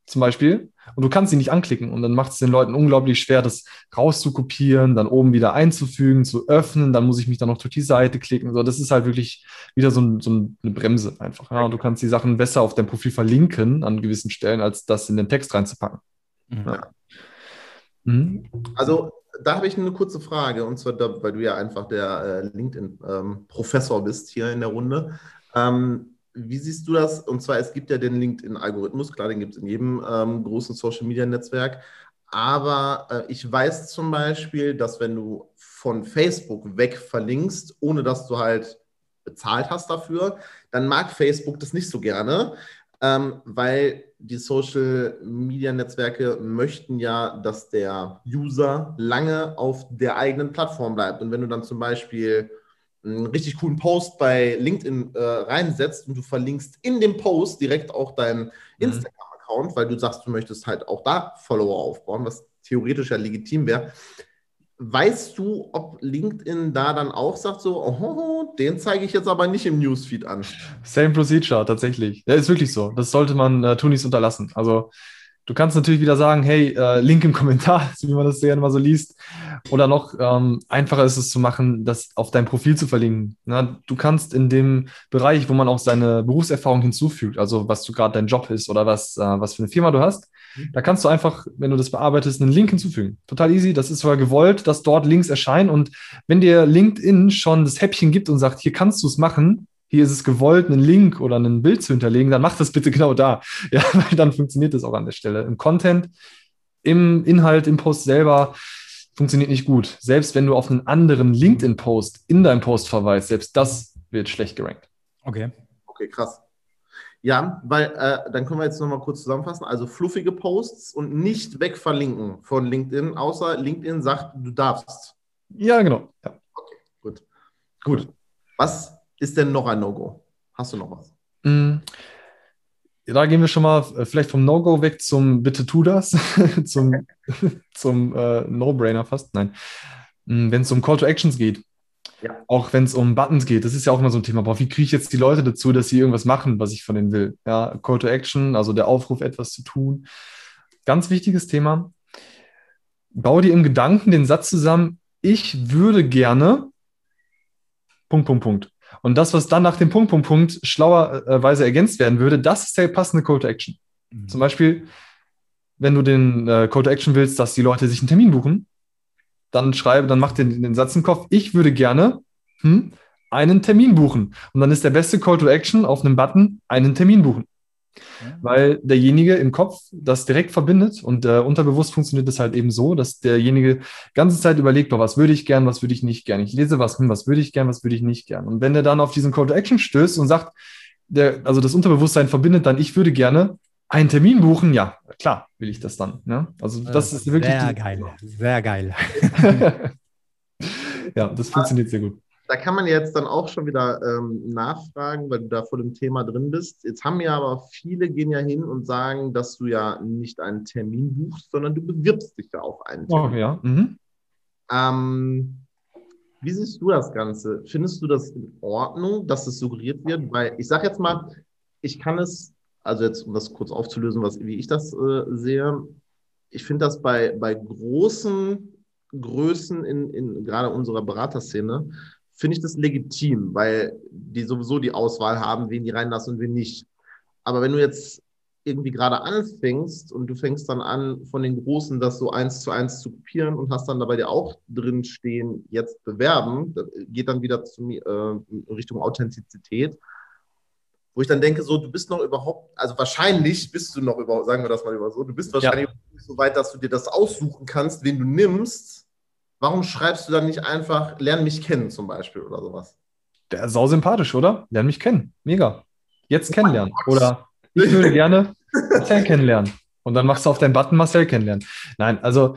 zum Beispiel. Und du kannst sie nicht anklicken. Und dann macht es den Leuten unglaublich schwer, das rauszukopieren, dann oben wieder einzufügen, zu öffnen. Dann muss ich mich dann noch durch die Seite klicken. So, das ist halt wirklich wieder so, ein, so eine Bremse einfach. Ja? Und du kannst die Sachen besser auf dein Profil verlinken an gewissen Stellen, als das in den Text reinzupacken. Mhm. Ja. Mhm. Also da habe ich eine kurze Frage, und zwar, da, weil du ja einfach der äh, LinkedIn-Professor ähm, bist hier in der Runde. Ähm, wie siehst du das? Und zwar, es gibt ja den LinkedIn-Algorithmus, klar, den gibt es in jedem ähm, großen Social-Media-Netzwerk. Aber äh, ich weiß zum Beispiel, dass wenn du von Facebook weg verlinkst, ohne dass du halt bezahlt hast dafür, dann mag Facebook das nicht so gerne, ähm, weil die Social-Media-Netzwerke möchten ja, dass der User lange auf der eigenen Plattform bleibt. Und wenn du dann zum Beispiel einen richtig coolen Post bei LinkedIn äh, reinsetzt und du verlinkst in dem Post direkt auch deinen mhm. Instagram-Account, weil du sagst, du möchtest halt auch da Follower aufbauen, was theoretisch ja legitim wäre, Weißt du, ob LinkedIn da dann auch sagt, so, oh, den zeige ich jetzt aber nicht im Newsfeed an? Same Procedure, tatsächlich. Ja, ist wirklich so. Das sollte man äh, Tunis unterlassen. Also, du kannst natürlich wieder sagen, hey, äh, Link im Kommentar, wie man das gerne mal so liest. Oder noch ähm, einfacher ist es zu machen, das auf dein Profil zu verlinken. Na, du kannst in dem Bereich, wo man auch seine Berufserfahrung hinzufügt, also was du gerade dein Job ist oder was, äh, was für eine Firma du hast, da kannst du einfach, wenn du das bearbeitest, einen Link hinzufügen. Total easy. Das ist sogar gewollt, dass dort Links erscheinen. Und wenn dir LinkedIn schon das Häppchen gibt und sagt, hier kannst du es machen, hier ist es gewollt, einen Link oder ein Bild zu hinterlegen, dann mach das bitte genau da. Ja, weil dann funktioniert das auch an der Stelle. Im Content, im Inhalt, im Post selber funktioniert nicht gut. Selbst wenn du auf einen anderen LinkedIn-Post in deinem Post verweist, selbst das wird schlecht gerankt. Okay. Okay, krass. Ja, weil äh, dann können wir jetzt nochmal kurz zusammenfassen. Also fluffige Posts und nicht wegverlinken von LinkedIn, außer LinkedIn sagt, du darfst. Ja, genau. Ja. Okay, gut. Gut. Was ist denn noch ein No-Go? Hast du noch was? Mm, da gehen wir schon mal äh, vielleicht vom No-Go weg zum Bitte tu das, zum, zum äh, No-Brainer fast. Nein. Mm, Wenn es um Call to Actions geht, ja. Auch wenn es um Buttons geht, das ist ja auch immer so ein Thema. Boah, wie kriege ich jetzt die Leute dazu, dass sie irgendwas machen, was ich von denen will? Ja, Call to Action, also der Aufruf, etwas zu tun. Ganz wichtiges Thema. Bau dir im Gedanken den Satz zusammen, ich würde gerne Punkt, Punkt, Punkt. Und das, was dann nach dem Punkt, Punkt, Punkt schlauerweise ergänzt werden würde, das ist der passende Call to Action. Mhm. Zum Beispiel, wenn du den äh, Call to Action willst, dass die Leute sich einen Termin buchen, dann schreibe, dann mach den, den Satz im Kopf, ich würde gerne hm, einen Termin buchen. Und dann ist der beste Call to Action auf einem Button einen Termin buchen. Ja. Weil derjenige im Kopf das direkt verbindet und äh, unterbewusst funktioniert es halt eben so, dass derjenige ganze Zeit überlegt, boah, was würde ich gern, was würde ich nicht gern. Ich lese was, hm, was würde ich gern, was würde ich nicht gern. Und wenn er dann auf diesen Call to Action stößt und sagt, der, also das Unterbewusstsein verbindet dann, ich würde gerne, einen Termin buchen, ja, klar will ich das dann. Ne? Also das ist wirklich. Sehr geil, sehr geil. ja, das funktioniert sehr gut. Da kann man jetzt dann auch schon wieder ähm, nachfragen, weil du da vor dem Thema drin bist. Jetzt haben ja aber viele gehen ja hin und sagen, dass du ja nicht einen Termin buchst, sondern du bewirbst dich ja auf einen Termin. Oh ja. Mhm. Ähm, Wie siehst du das Ganze? Findest du das in Ordnung, dass es suggeriert wird? Weil ich sage jetzt mal, ich kann es, also jetzt, um das kurz aufzulösen, was, wie ich das äh, sehe, ich finde das bei, bei großen Größen in, in gerade unserer Beraterszene, finde ich das legitim, weil die sowieso die Auswahl haben, wen die reinlassen und wen nicht. Aber wenn du jetzt irgendwie gerade anfängst und du fängst dann an, von den Großen das so eins zu eins zu kopieren und hast dann dabei dir auch drin stehen, jetzt bewerben, das geht dann wieder zu, äh, Richtung Authentizität wo ich dann denke, so, du bist noch überhaupt, also wahrscheinlich bist du noch überhaupt, sagen wir das mal über so, du bist wahrscheinlich ja. nicht so weit, dass du dir das aussuchen kannst, wen du nimmst. Warum schreibst du dann nicht einfach, lern mich kennen zum Beispiel oder sowas? Der ist sau sympathisch, oder? Lern mich kennen. Mega. Jetzt kennenlernen. Oder ich würde gerne Marcel kennenlernen. Und dann machst du auf deinen Button Marcel kennenlernen. Nein, also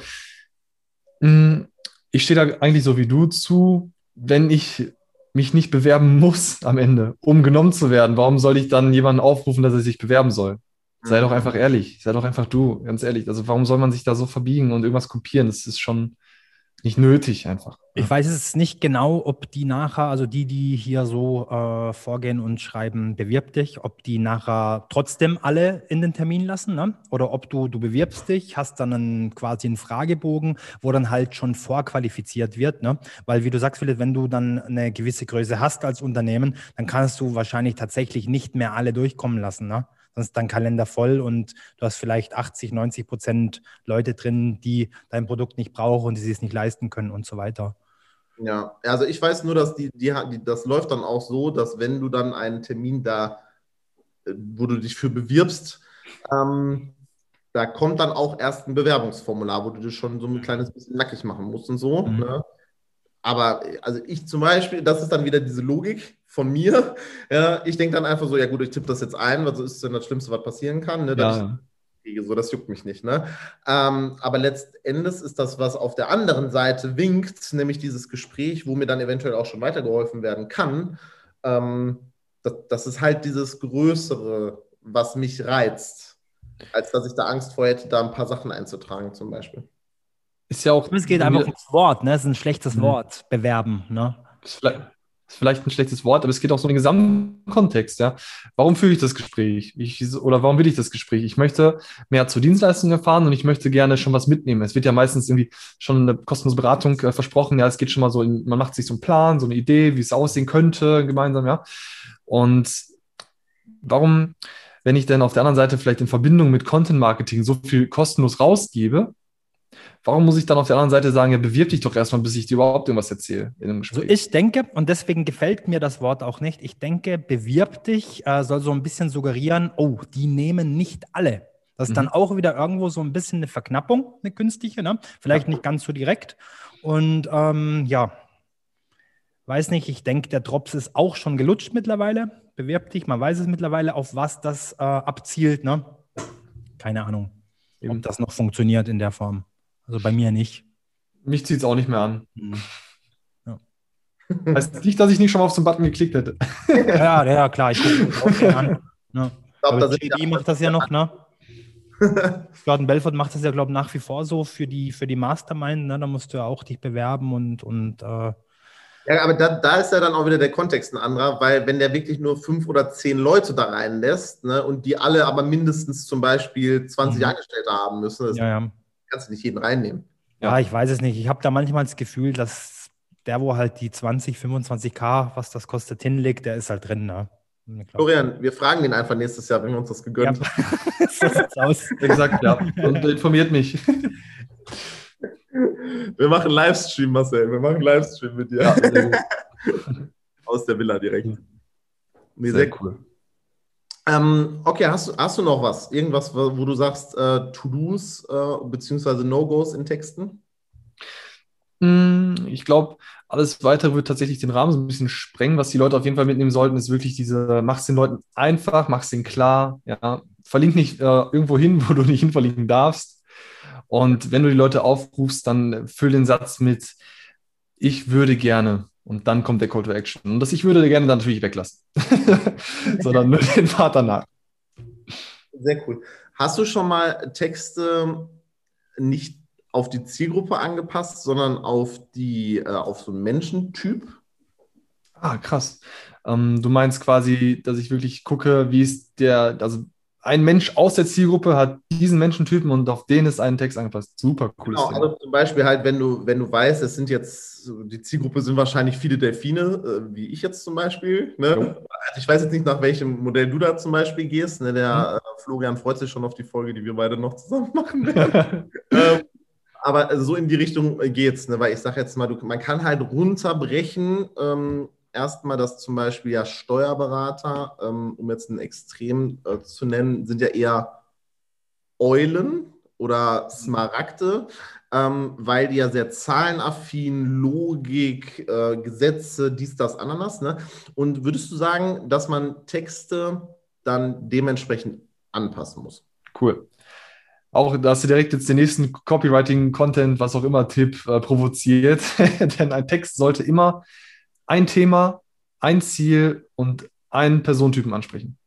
mh, mm, ich stehe da eigentlich so wie du zu, wenn ich mich nicht bewerben muss am Ende, um genommen zu werden, warum soll ich dann jemanden aufrufen, dass er sich bewerben soll? Sei doch einfach ehrlich, sei doch einfach du, ganz ehrlich. Also warum soll man sich da so verbiegen und irgendwas kopieren? Das ist schon, nicht nötig einfach. Ich weiß es nicht genau, ob die nachher, also die, die hier so äh, vorgehen und schreiben, bewirb dich, ob die nachher trotzdem alle in den Termin lassen, ne? Oder ob du, du bewirbst dich, hast dann einen, quasi einen Fragebogen, wo dann halt schon vorqualifiziert wird, ne? Weil wie du sagst, Philipp, wenn du dann eine gewisse Größe hast als Unternehmen, dann kannst du wahrscheinlich tatsächlich nicht mehr alle durchkommen lassen, ne? Dann ist dein Kalender voll und du hast vielleicht 80, 90 Prozent Leute drin, die dein Produkt nicht brauchen und die es nicht leisten können und so weiter. Ja, also ich weiß nur, dass die, die, die, das läuft dann auch so, dass wenn du dann einen Termin da, äh, wo du dich für bewirbst, ähm, da kommt dann auch erst ein Bewerbungsformular, wo du dich schon so ein kleines bisschen nackig machen musst und so. Mhm. Ne? Aber also ich zum Beispiel, das ist dann wieder diese Logik von mir. Ja, ich denke dann einfach so, ja gut, ich tippe das jetzt ein, weil so ist es dann das Schlimmste, was passieren kann. Ne? Ja. Ich, so, das juckt mich nicht. Ne? Ähm, aber letztendlich ist das, was auf der anderen Seite winkt, nämlich dieses Gespräch, wo mir dann eventuell auch schon weitergeholfen werden kann. Ähm, das, das ist halt dieses Größere, was mich reizt, als dass ich da Angst vor hätte, da ein paar Sachen einzutragen zum Beispiel. Ist ja auch. Es geht einfach ums Wort, ne? Es ist ein schlechtes mhm. Wort, bewerben, ne? Ist vielleicht, ist vielleicht ein schlechtes Wort, aber es geht auch so um den gesamten Kontext, ja. Warum führe ich das Gespräch? Ich, oder warum will ich das Gespräch? Ich möchte mehr zur Dienstleistung erfahren und ich möchte gerne schon was mitnehmen. Es wird ja meistens irgendwie schon eine kostenlose Beratung äh, versprochen. Ja, es geht schon mal so, in, man macht sich so einen Plan, so eine Idee, wie es aussehen könnte gemeinsam, ja. Und warum, wenn ich denn auf der anderen Seite vielleicht in Verbindung mit Content Marketing so viel kostenlos rausgebe, Warum muss ich dann auf der anderen Seite sagen, ja, bewirb dich doch erstmal, bis ich dir überhaupt irgendwas erzähle in einem Gespräch? Also ich denke, und deswegen gefällt mir das Wort auch nicht, ich denke, bewirb dich äh, soll so ein bisschen suggerieren, oh, die nehmen nicht alle. Das ist mhm. dann auch wieder irgendwo so ein bisschen eine Verknappung, eine künstliche, ne? Vielleicht ja. nicht ganz so direkt. Und ähm, ja, weiß nicht, ich denke, der Drops ist auch schon gelutscht mittlerweile. Bewirb dich, man weiß es mittlerweile, auf was das äh, abzielt, ne? Keine Ahnung, Eben. ob das noch funktioniert in der Form. Also bei mir nicht. Mich zieht es auch nicht mehr an. Mhm. Ja. Heißt nicht, dass ich nicht schon mal auf so einen Button geklickt hätte. ja, ja, klar, ich gucke an. Ne? Ich glaube, JD macht das ja noch, ne? Gordon Belfort macht das ja, glaube ich, nach wie vor so für die, für die Mastermind. Ne? Da musst du ja auch dich bewerben und. und äh ja, aber da, da ist ja dann auch wieder der Kontext ein anderer, weil wenn der wirklich nur fünf oder zehn Leute da reinlässt ne, und die alle aber mindestens zum Beispiel 20 mhm. Angestellte haben müssen, das ja, ja kannst du nicht jeden reinnehmen. Ja, ich weiß es nicht. Ich habe da manchmal das Gefühl, dass der, wo halt die 20, 25k, was das kostet, hinlegt, der ist halt drin. Ne? Florian, wir fragen ihn einfach nächstes Jahr, wenn wir uns das gegönnt ja. haben. so sieht's aus. Exakt, ja. Und informiert mich. Wir machen Livestream, Marcel. Wir machen Livestream mit dir. Ja, Aus der Villa direkt. Nee, sehr, sehr cool. Ähm, okay, hast, hast du noch was? Irgendwas, wo du sagst, äh, To-Dos äh, beziehungsweise No-Gos in Texten? Hm, ich glaube, alles weitere wird tatsächlich den Rahmen so ein bisschen sprengen. Was die Leute auf jeden Fall mitnehmen sollten, ist wirklich diese, mach es den Leuten einfach, mach es denen klar, ja. Verlink nicht äh, irgendwo hin, wo du nicht hin verlinken darfst. Und wenn du die Leute aufrufst, dann füll den Satz mit, ich würde gerne. Und dann kommt der Call to Action. Und das ich würde gerne dann natürlich weglassen, sondern nur den Pfad danach. Sehr cool. Hast du schon mal Texte nicht auf die Zielgruppe angepasst, sondern auf die, äh, auf so einen Menschentyp. Ah, krass. Ähm, du meinst quasi, dass ich wirklich gucke, wie ist der, also ein Mensch aus der Zielgruppe hat diesen Menschentypen und auf den ist ein Text angepasst. Super cool. Genau, also zum Beispiel halt, wenn du, wenn du weißt, es sind jetzt, die Zielgruppe sind wahrscheinlich viele Delfine, äh, wie ich jetzt zum Beispiel. Ne? Also ich weiß jetzt nicht, nach welchem Modell du da zum Beispiel gehst. Ne? Der mhm. äh, Florian freut sich schon auf die Folge, die wir beide noch zusammen machen werden. ähm, aber so in die Richtung geht's, ne? weil ich sage jetzt mal, du, man kann halt runterbrechen, ähm, erstmal, dass zum Beispiel ja Steuerberater, ähm, um jetzt ein Extrem äh, zu nennen, sind ja eher Eulen oder Smaragde, ähm, weil die ja sehr zahlenaffin, Logik, äh, Gesetze, dies, das, Ananas. Ne? Und würdest du sagen, dass man Texte dann dementsprechend anpassen muss? Cool. Auch, dass du direkt jetzt den nächsten Copywriting-Content, was auch immer, Tipp äh, provoziert. Denn ein Text sollte immer ein Thema, ein Ziel und einen Personentypen ansprechen.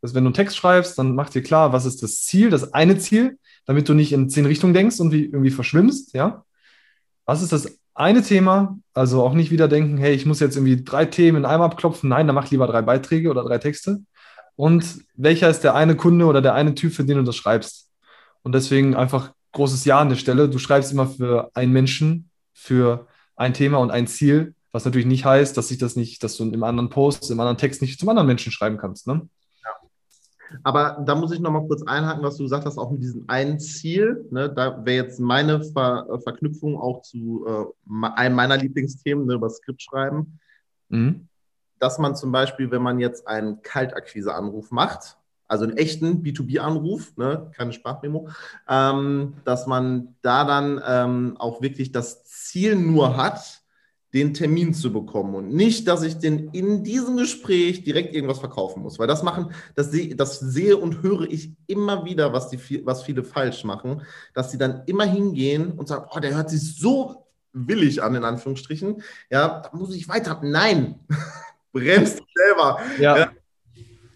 Das wenn du einen Text schreibst, dann mach dir klar, was ist das Ziel, das eine Ziel, damit du nicht in zehn Richtungen denkst und wie, irgendwie verschwimmst, ja. Was ist das eine Thema? Also auch nicht wieder denken, hey, ich muss jetzt irgendwie drei Themen in einem abklopfen. Nein, dann mach lieber drei Beiträge oder drei Texte. Und welcher ist der eine Kunde oder der eine Typ, für den du das schreibst? Und deswegen einfach großes Ja an der Stelle. Du schreibst immer für einen Menschen, für ein Thema und ein Ziel was natürlich nicht heißt, dass sich das nicht, dass du im anderen Post, im anderen Text nicht zum anderen Menschen schreiben kannst. Ne? Ja. Aber da muss ich noch mal kurz einhaken, was du gesagt hast, auch mit diesem einen Ziel. Ne, da wäre jetzt meine Ver äh, Verknüpfung auch zu äh, einem meiner Lieblingsthemen, ne, über Skript schreiben. Mhm. Dass man zum Beispiel, wenn man jetzt einen Kaltakquise-Anruf macht, also einen echten B2B-Anruf, ne, keine Sprachmemo, ähm, dass man da dann ähm, auch wirklich das Ziel nur hat, den Termin zu bekommen und nicht, dass ich den in diesem Gespräch direkt irgendwas verkaufen muss, weil das machen, das, sehe, das sehe und höre ich immer wieder, was, die, was viele falsch machen, dass sie dann immer hingehen und sagen, oh, der hört sich so willig an, in Anführungsstrichen, ja, da muss ich weiter. Nein, bremst selber. Ja, ja.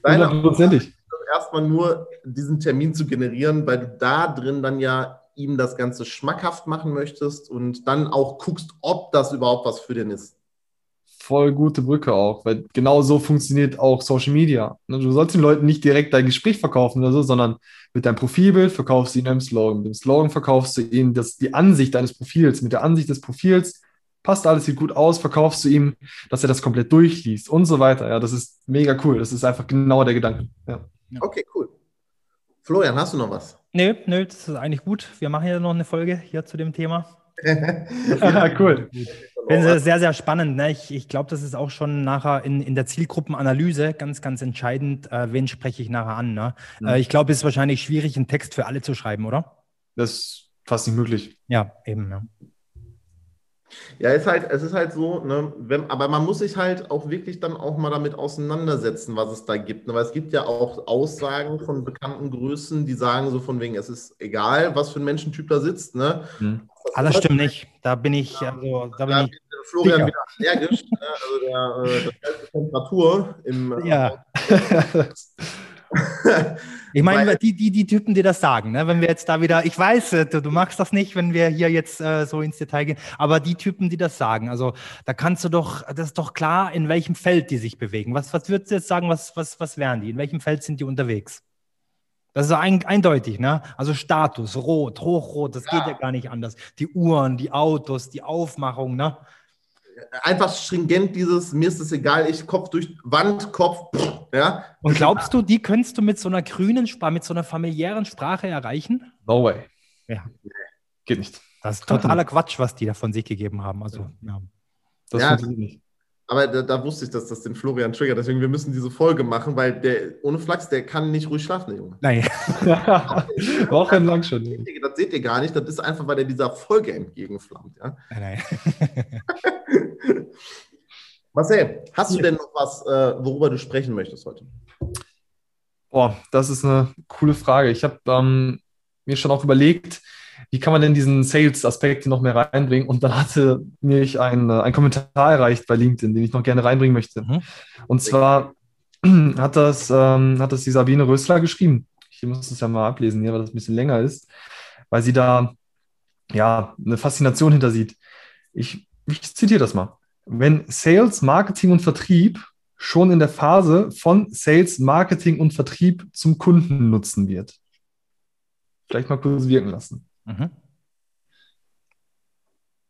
hundertprozentig. Erstmal nur diesen Termin zu generieren, weil du da drin dann ja ihm das Ganze schmackhaft machen möchtest und dann auch guckst, ob das überhaupt was für den ist. Voll gute Brücke auch, weil genau so funktioniert auch Social Media. Ne, du sollst den Leuten nicht direkt dein Gespräch verkaufen oder so, sondern mit deinem Profilbild verkaufst du ihnen einen Slogan. Mit dem Slogan verkaufst du ihnen das, die Ansicht deines Profils. Mit der Ansicht des Profils passt alles, sieht gut aus, verkaufst du ihm, dass er das komplett durchliest und so weiter. Ja, das ist mega cool. Das ist einfach genau der Gedanke. Ja. Okay, cool. Florian, hast du noch was? Nö, nö, das ist eigentlich gut. Wir machen ja noch eine Folge hier zu dem Thema. ja, cool. Finde es sehr, sehr spannend. Ne? Ich, ich glaube, das ist auch schon nachher in, in der Zielgruppenanalyse ganz, ganz entscheidend, äh, wen spreche ich nachher an. Ne? Mhm. Äh, ich glaube, es ist wahrscheinlich schwierig, einen Text für alle zu schreiben, oder? Das ist fast nicht möglich. Ja, eben. Ja. Ja, ist halt, es ist halt so, ne, wenn, aber man muss sich halt auch wirklich dann auch mal damit auseinandersetzen, was es da gibt. Ne? Weil es gibt ja auch Aussagen von bekannten Größen, die sagen so von wegen, es ist egal, was für ein Menschentyp da sitzt. Ne? Hm. Das, das stimmt nicht. Da bin ich, also, da bin da ich. Florian sicher. wieder allergisch. ne? Also der, äh, das Temperatur im. Ja. Ich meine, die, die, die Typen, die das sagen, ne? wenn wir jetzt da wieder, ich weiß, äh, du, du magst das nicht, wenn wir hier jetzt äh, so ins Detail gehen, aber die Typen, die das sagen, also da kannst du doch, das ist doch klar, in welchem Feld die sich bewegen. Was, was würdest du jetzt sagen, was, was, was wären die? In welchem Feld sind die unterwegs? Das ist ein, eindeutig, ne? Also Status, rot, hochrot, das ja. geht ja gar nicht anders. Die Uhren, die Autos, die Aufmachung, ne? Einfach stringent dieses, mir ist es egal, ich Kopf durch Wand, Kopf, ja. Und glaubst du, die könntest du mit so einer grünen Sprache, mit so einer familiären Sprache erreichen? No way. Ja. Geht nicht. Das ist totaler Quatsch, was die da von sich gegeben haben. Also, ja. Das ja. funktioniert nicht. Aber da, da, wusste ich, dass das den Florian triggert. Deswegen, wir müssen diese Folge machen, weil der ohne Flachs, der kann nicht ruhig schlafen, der Junge. Nein. Wochenlang schon. Das seht ihr gar nicht. Das ist einfach, weil er dieser Folge entgegenflammt. Ja? Nein. Marcel, hast du denn noch was, äh, worüber du sprechen möchtest heute? Boah, das ist eine coole Frage. Ich habe ähm, mir schon auch überlegt, wie kann man denn diesen Sales-Aspekt noch mehr reinbringen? Und dann hatte mich ein, äh, ein Kommentar erreicht bei LinkedIn, den ich noch gerne reinbringen möchte. Mhm. Und zwar hat das, ähm, hat das die Sabine Rösler geschrieben. Ich muss das ja mal ablesen hier, weil das ein bisschen länger ist, weil sie da ja, eine Faszination hinter sieht. Ich, ich zitiere das mal. Wenn Sales, Marketing und Vertrieb schon in der Phase von Sales, Marketing und Vertrieb zum Kunden nutzen wird. Vielleicht mal kurz wirken lassen. Mhm.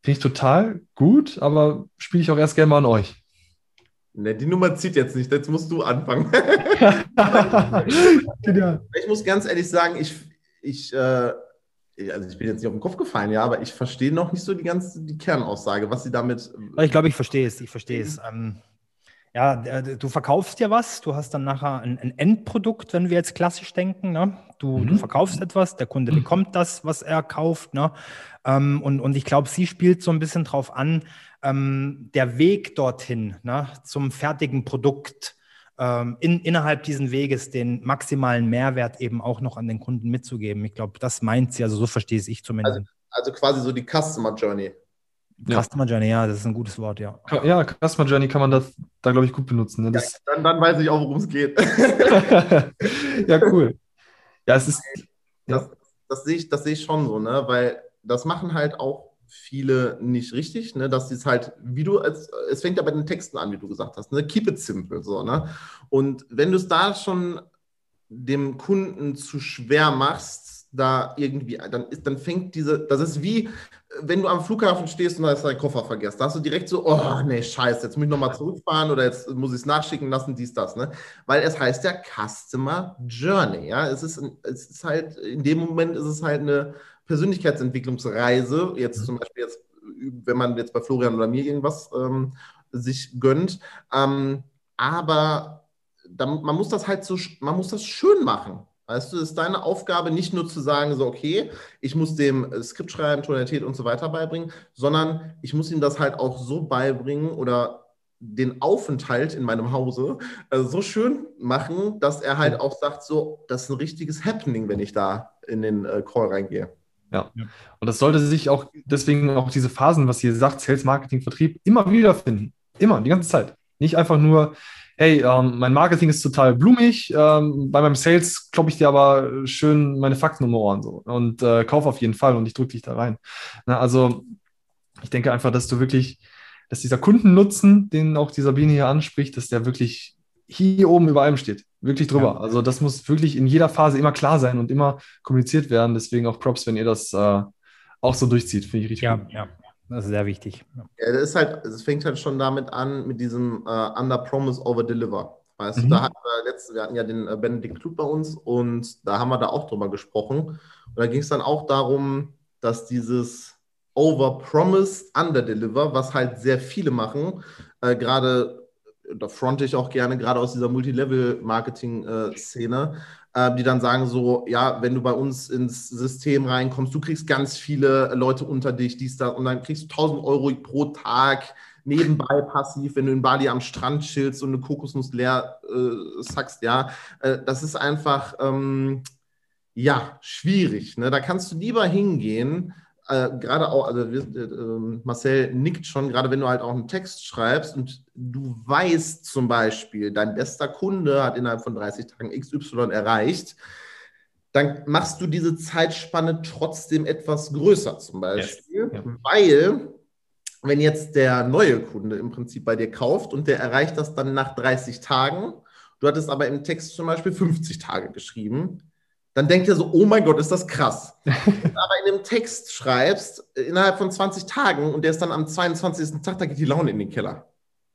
Finde ich total gut, aber spiele ich auch erst gerne mal an euch. Ne, die Nummer zieht jetzt nicht, jetzt musst du anfangen. ich muss ganz ehrlich sagen, ich, ich, äh, also ich bin jetzt nicht auf den Kopf gefallen, ja, aber ich verstehe noch nicht so die ganze die Kernaussage, was sie damit. Ich glaube, ich verstehe es, ich verstehe es. Ähm, ja, du verkaufst ja was, du hast dann nachher ein, ein Endprodukt, wenn wir jetzt klassisch denken. Ne? Du, mhm. du verkaufst etwas, der Kunde mhm. bekommt das, was er kauft. Ne? Ähm, und, und ich glaube, sie spielt so ein bisschen drauf an, ähm, der Weg dorthin ne, zum fertigen Produkt. Ähm, in, innerhalb dieses Weges den maximalen Mehrwert eben auch noch an den Kunden mitzugeben. Ich glaube, das meint sie, also so verstehe ich zumindest. Also, also quasi so die Customer Journey. Ja. Customer Journey, ja, das ist ein gutes Wort, ja. Ja, Customer Journey kann man das, da, glaube ich, gut benutzen. Ne? Ja, dann, dann, weiß ich auch, worum es geht. ja, cool. Ja, es ist. Das, ja. das, sehe ich, das sehe ich schon so, ne? Weil das machen halt auch viele nicht richtig, ne? dass es halt, wie du, es, es fängt ja bei den Texten an, wie du gesagt hast, ne? keep it simple, so, ne? Und wenn du es da schon dem Kunden zu schwer machst, da irgendwie, dann, ist, dann fängt diese, das ist wie, wenn du am Flughafen stehst und da ist dein Koffer vergessen. Da hast du direkt so, oh nee, scheiße, jetzt muss ich nochmal zurückfahren oder jetzt muss ich es nachschicken lassen, dies, das, ne? Weil es heißt ja Customer Journey, ja. Es ist, es ist halt, in dem Moment ist es halt eine Persönlichkeitsentwicklungsreise, jetzt mhm. zum Beispiel jetzt, wenn man jetzt bei Florian oder mir irgendwas ähm, sich gönnt. Ähm, aber dann, man muss das halt so, man muss das schön machen. Weißt du, es ist deine Aufgabe, nicht nur zu sagen, so, okay, ich muss dem äh, Skript schreiben, Tonalität und so weiter beibringen, sondern ich muss ihm das halt auch so beibringen oder den Aufenthalt in meinem Hause äh, so schön machen, dass er halt auch sagt, so, das ist ein richtiges Happening, wenn ich da in den äh, Call reingehe. Ja. Und das sollte sich auch deswegen auch diese Phasen, was ihr sagt, Sales, Marketing, Vertrieb, immer wieder finden. Immer, die ganze Zeit. Nicht einfach nur, hey, ähm, mein Marketing ist total blumig, ähm, bei meinem Sales kloppe ich dir aber schön meine Fakten um Ohren so und äh, kauf auf jeden Fall und ich drücke dich da rein. Na, also ich denke einfach, dass du wirklich, dass dieser Kundennutzen, den auch die Sabine hier anspricht, dass der wirklich hier oben über allem steht. Wirklich drüber. Ja. Also das muss wirklich in jeder Phase immer klar sein und immer kommuniziert werden. Deswegen auch Props, wenn ihr das äh, auch so durchzieht. Finde ich richtig ja, gut. Ja, das ist sehr wichtig. Ja, das ist halt, es fängt halt schon damit an, mit diesem uh, Under Promise, Over Deliver. Weißt mhm. du, da hatten wir letztens, wir hatten ja den äh, Benedikt Kluth bei uns und da haben wir da auch drüber gesprochen. Und da ging es dann auch darum, dass dieses Over Promise, Under Deliver, was halt sehr viele machen, äh, gerade, da fronte ich auch gerne, gerade aus dieser Multilevel-Marketing-Szene, äh, die dann sagen so, ja, wenn du bei uns ins System reinkommst, du kriegst ganz viele Leute unter dich, dies, da, und dann kriegst du 1000 Euro pro Tag nebenbei passiv, wenn du in Bali am Strand chillst und eine Kokosnuss leer äh, sackst, ja, äh, das ist einfach, ähm, ja, schwierig. Ne? Da kannst du lieber hingehen, äh, gerade auch, also äh, Marcel nickt schon, gerade wenn du halt auch einen Text schreibst und du weißt zum Beispiel, dein bester Kunde hat innerhalb von 30 Tagen XY erreicht, dann machst du diese Zeitspanne trotzdem etwas größer zum Beispiel, yes. ja. weil wenn jetzt der neue Kunde im Prinzip bei dir kauft und der erreicht das dann nach 30 Tagen, du hattest aber im Text zum Beispiel 50 Tage geschrieben, dann denkt ihr so, oh mein Gott, ist das krass. aber in dem Text schreibst, äh, innerhalb von 20 Tagen und der ist dann am 22. Tag, da geht die Laune in den Keller.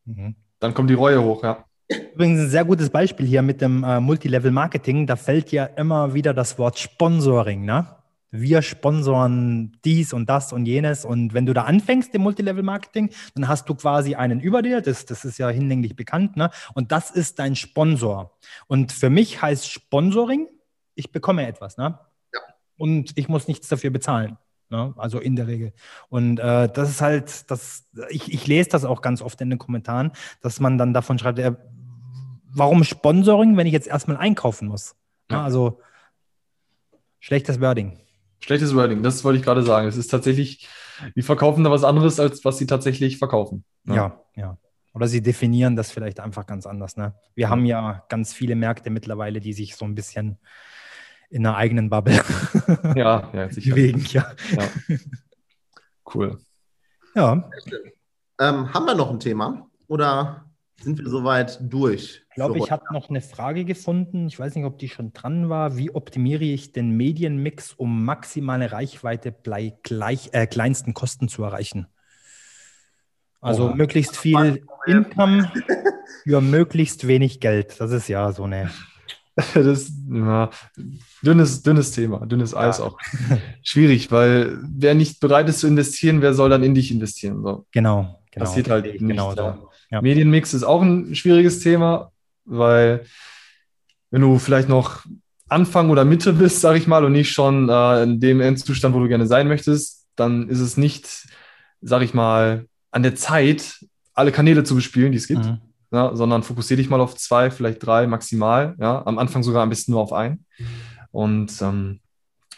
Mhm. Dann kommt die Reue hoch, ja. Übrigens ein sehr gutes Beispiel hier mit dem äh, Multilevel-Marketing. Da fällt ja immer wieder das Wort Sponsoring, ne? Wir sponsoren dies und das und jenes. Und wenn du da anfängst im Multilevel-Marketing, dann hast du quasi einen über dir. Das, das ist ja hinlänglich bekannt. Ne? Und das ist dein Sponsor. Und für mich heißt Sponsoring, ich bekomme etwas. Ne? Ja. Und ich muss nichts dafür bezahlen. Ne? Also in der Regel. Und äh, das ist halt, das, ich, ich lese das auch ganz oft in den Kommentaren, dass man dann davon schreibt, äh, warum Sponsoring, wenn ich jetzt erstmal einkaufen muss? Ne? Ja. Also schlechtes Wording. Schlechtes Wording, das wollte ich gerade sagen. Es ist tatsächlich, die verkaufen da was anderes, als was sie tatsächlich verkaufen. Ne? Ja, ja. Oder sie definieren das vielleicht einfach ganz anders. Ne? Wir ja. haben ja ganz viele Märkte mittlerweile, die sich so ein bisschen in einer eigenen Bubble ja, ja, sicher. bewegen. Ja. ja. Cool. Ja. Ähm, haben wir noch ein Thema oder sind wir soweit durch? Ich glaube, ich habe noch eine Frage gefunden. Ich weiß nicht, ob die schon dran war. Wie optimiere ich den Medienmix, um maximale Reichweite bei gleich, äh, kleinsten Kosten zu erreichen? Also oh. möglichst viel Income für möglichst wenig Geld. Das ist ja so eine. Das ist ja, dünnes, dünnes Thema, dünnes Eis ja. auch. Schwierig, weil wer nicht bereit ist zu investieren, wer soll dann in dich investieren? So. Genau, genau. Passiert halt nicht. Genau so. ja. Medienmix ist auch ein schwieriges Thema, weil wenn du vielleicht noch Anfang oder Mitte bist, sag ich mal, und nicht schon äh, in dem Endzustand, wo du gerne sein möchtest, dann ist es nicht, sag ich mal, an der Zeit, alle Kanäle zu bespielen, die es gibt, mhm. Ja, sondern fokussiere dich mal auf zwei, vielleicht drei maximal. Ja, am Anfang sogar ein bisschen nur auf einen. Und ähm,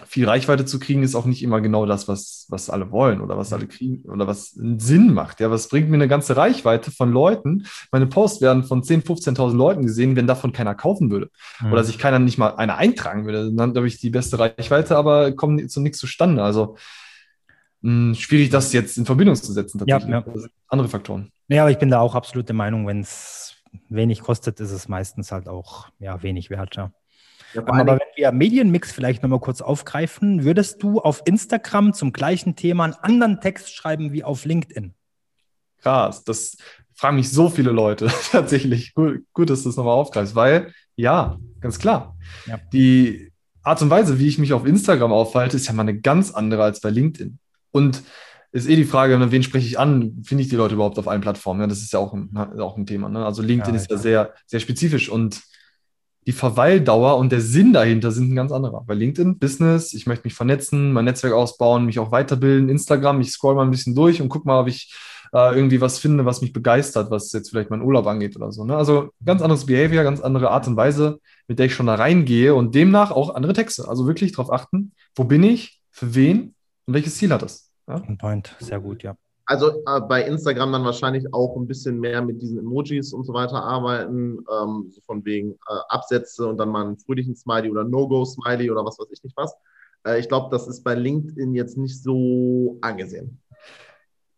viel Reichweite zu kriegen, ist auch nicht immer genau das, was, was alle wollen oder was alle kriegen oder was Sinn macht. Ja, was bringt mir eine ganze Reichweite von Leuten? Meine Posts werden von 10.000, 15.000 Leuten gesehen, wenn davon keiner kaufen würde mhm. oder sich keiner nicht mal einer eintragen würde. Dann habe ich die beste Reichweite, aber kommt zu nichts zustande. Also mh, hm, schwierig, das jetzt in Verbindung zu setzen. Tatsächlich. Ja, ja. Andere Faktoren. Ja, aber ich bin da auch absolut der Meinung, wenn es wenig kostet, ist es meistens halt auch ja, wenig wert. Ja. Ja, aber wenn wir Medienmix vielleicht nochmal kurz aufgreifen, würdest du auf Instagram zum gleichen Thema einen anderen Text schreiben wie auf LinkedIn? Krass, das fragen mich so viele Leute tatsächlich. Gut, gut dass du das nochmal aufgreifst, weil ja, ganz klar. Ja. Die Art und Weise, wie ich mich auf Instagram aufhalte, ist ja mal eine ganz andere als bei LinkedIn. Und ist eh die Frage, ne, wen spreche ich an? Finde ich die Leute überhaupt auf allen Plattformen? Ja, das ist ja auch ein, auch ein Thema. Ne? Also LinkedIn ja, ist ja sehr, sehr spezifisch und die Verweildauer und der Sinn dahinter sind ein ganz anderer. Bei LinkedIn, Business, ich möchte mich vernetzen, mein Netzwerk ausbauen, mich auch weiterbilden, Instagram, ich scroll mal ein bisschen durch und guck mal, ob ich äh, irgendwie was finde, was mich begeistert, was jetzt vielleicht mein Urlaub angeht oder so. Ne? Also ganz anderes Behavior, ganz andere Art und Weise, mit der ich schon da reingehe und demnach auch andere Texte. Also wirklich darauf achten, wo bin ich, für wen und welches Ziel hat das. Ja? Point, sehr gut, ja. Also äh, bei Instagram dann wahrscheinlich auch ein bisschen mehr mit diesen Emojis und so weiter arbeiten, ähm, so von wegen äh, Absätze und dann mal einen fröhlichen Smiley oder No-Go-Smiley oder was weiß ich nicht was. Äh, ich glaube, das ist bei LinkedIn jetzt nicht so angesehen.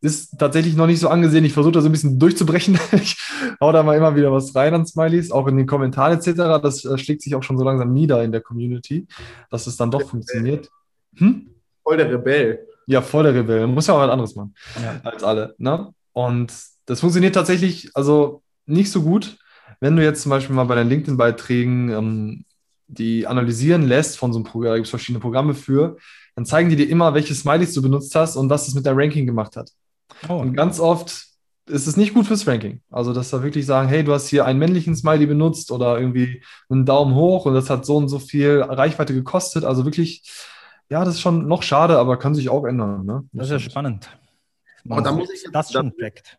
Ist tatsächlich noch nicht so angesehen. Ich versuche da so ein bisschen durchzubrechen. ich hau da mal immer wieder was rein an Smileys, auch in den Kommentaren etc. Das äh, schlägt sich auch schon so langsam nieder in der Community, dass es dann doch funktioniert. Hm? Voll der Rebell. Ja, voll der Rebell. Muss ja auch was anderes machen ja. als alle. Ne? Und das funktioniert tatsächlich also nicht so gut, wenn du jetzt zum Beispiel mal bei deinen LinkedIn-Beiträgen ähm, die analysieren lässt von so einem Programm, da gibt es verschiedene Programme für, dann zeigen die dir immer, welche Smileys du benutzt hast und was es mit deinem Ranking gemacht hat. Oh. Und ganz oft ist es nicht gut fürs Ranking. Also, dass da wirklich sagen, hey, du hast hier einen männlichen Smiley benutzt oder irgendwie einen Daumen hoch und das hat so und so viel Reichweite gekostet. Also wirklich ja, das ist schon noch schade, aber kann sich auch ändern. Ne? Das ist ja spannend. Aber da muss ich jetzt, das schon Fact.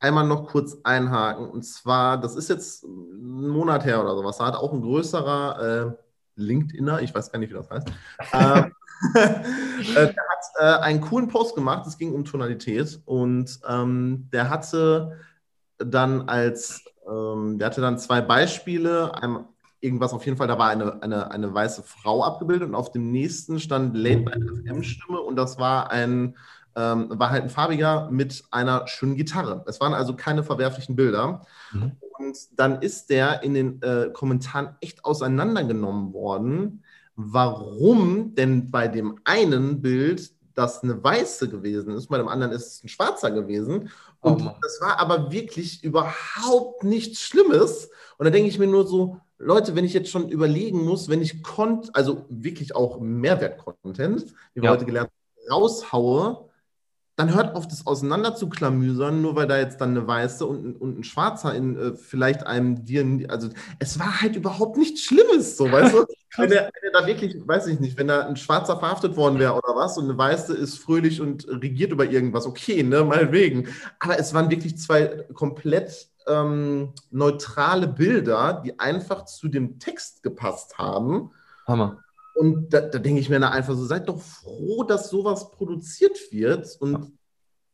einmal noch kurz einhaken. Und zwar, das ist jetzt ein Monat her oder sowas. Da hat auch ein größerer äh, LinkedIner, ich weiß gar nicht, wie das heißt, ähm, äh, der hat äh, einen coolen Post gemacht. Es ging um Tonalität und ähm, der hatte dann als, ähm, der hatte dann zwei Beispiele. Einmal, irgendwas auf jeden Fall, da war eine, eine, eine weiße Frau abgebildet und auf dem nächsten stand Late Night FM Stimme und das war ein, ähm, war halt ein farbiger mit einer schönen Gitarre. Es waren also keine verwerflichen Bilder. Mhm. Und dann ist der in den äh, Kommentaren echt auseinandergenommen worden, warum denn bei dem einen Bild das eine weiße gewesen ist, bei dem anderen ist es ein schwarzer gewesen. Und oh das war aber wirklich überhaupt nichts Schlimmes. Und da denke ich mir nur so, Leute, wenn ich jetzt schon überlegen muss, wenn ich Content, also wirklich auch Mehrwert-Content, wie wir ja. heute gelernt haben, raushaue, dann hört auf, das auseinander zu klamüsern, nur weil da jetzt dann eine weiße und, und ein schwarzer in äh, vielleicht einem dir, also es war halt überhaupt nichts Schlimmes, so, weißt du? wenn, er, wenn er da wirklich, weiß ich nicht, wenn da ein schwarzer verhaftet worden wäre oder was und eine weiße ist fröhlich und regiert über irgendwas, okay, ne, meinetwegen. Aber es waren wirklich zwei komplett ähm, neutrale Bilder, die einfach zu dem Text gepasst haben. Hammer. Und da, da denke ich mir einfach so, seid doch froh, dass sowas produziert wird und ja.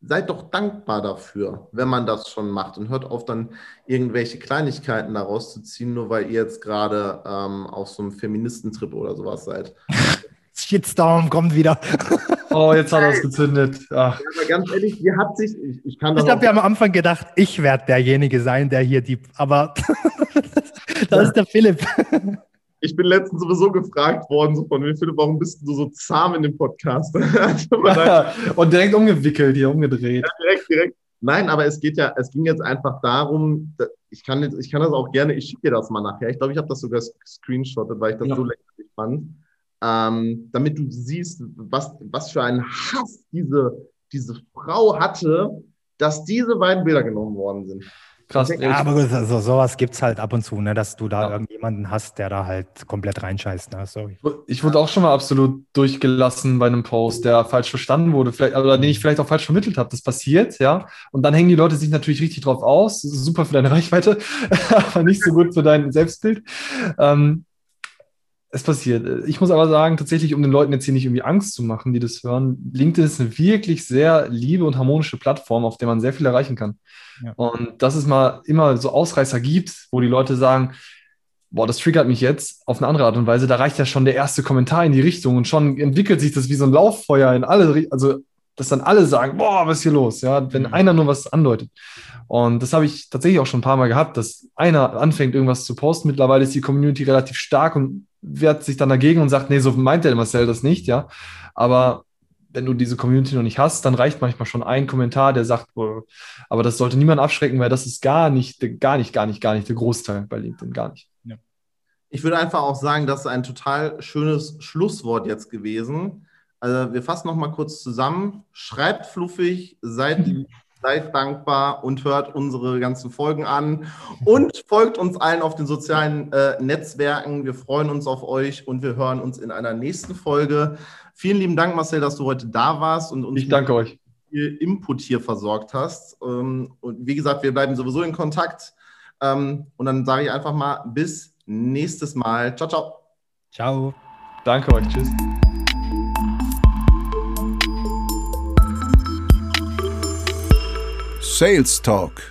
seid doch dankbar dafür, wenn man das schon macht und hört auf, dann irgendwelche Kleinigkeiten daraus zu ziehen, nur weil ihr jetzt gerade ähm, auf so einem Feministentrip oder sowas seid. Shitstorm kommt wieder. Oh, jetzt hat er es gezündet. Ach. Ja, aber ganz ehrlich, die hat sich, ich, ich kann das Ich habe ja am Anfang gedacht, ich werde derjenige sein, der hier die. Aber das ist der Philipp. Ich bin letztens sowieso gefragt worden, so von mir, Philipp, warum bist du so zahm in dem Podcast? Und direkt umgewickelt, hier umgedreht. direkt, direkt. Nein, aber es geht ja, es ging jetzt einfach darum, da- ich kann, jetzt, ich kann das auch gerne, ich schicke dir das mal nachher. Ich glaube, ich habe das sogar screenshottet, weil ich das Ja. so lächerlich fand. Ähm, damit du siehst, was, was für einen Hass diese, diese Frau hatte, dass diese beiden Bilder genommen worden sind. Krass. Ja, aber also, sowas gibt es halt ab und zu, ne, dass du da Ja. irgendjemanden hast, der da halt komplett reinscheißt. Ne? Sorry. Ich wurde auch schon mal absolut durchgelassen bei einem Post, der falsch verstanden wurde, vielleicht, oder den ich vielleicht auch falsch vermittelt habe. Das passiert, ja. Und dann hängen die Leute sich natürlich richtig drauf aus. Super für deine Reichweite, aber nicht so gut für dein Selbstbild. Ähm, es passiert. Ich muss aber sagen, tatsächlich, um den Leuten jetzt hier nicht irgendwie Angst zu machen, die das hören, LinkedIn ist eine wirklich sehr liebe und harmonische Plattform, auf der man sehr viel erreichen kann. Ja. Und dass es mal immer so Ausreißer gibt, wo die Leute sagen, boah, das triggert mich jetzt auf eine andere Art und Weise, da reicht ja schon der erste Kommentar in die Richtung und schon entwickelt sich das wie so ein Lauffeuer in alle, also dass dann alle sagen, boah, was ist hier los? Ja, wenn Mhm. einer nur was andeutet. Und das habe ich tatsächlich auch schon ein paar Mal gehabt, dass einer anfängt, irgendwas zu posten. Mittlerweile ist die Community relativ stark und wehrt sich dann dagegen und sagt, nee, so meint der Marcel das nicht, ja. Aber wenn du diese Community noch nicht hast, dann reicht manchmal schon ein Kommentar, der sagt, boah, aber das sollte niemand abschrecken, weil das ist gar nicht, gar nicht, gar nicht, gar nicht der Großteil bei LinkedIn, gar nicht. Ich würde einfach auch sagen, das ist ein total schönes Schlusswort jetzt gewesen. Also wir fassen noch mal kurz zusammen. Schreibt fluffig, seid, seid dankbar und hört unsere ganzen Folgen an und folgt uns allen auf den sozialen äh, Netzwerken. Wir freuen uns auf euch und wir hören uns in einer nächsten Folge. Vielen lieben Dank, Marcel, dass du heute da warst und uns Ich danke euch. viel Input hier versorgt hast. Ähm, Und wie gesagt, wir bleiben sowieso in Kontakt. Ähm, Und dann sage ich einfach mal bis nächstes Mal. Ciao, ciao. Ciao. Danke euch. Tschüss. Sales Talk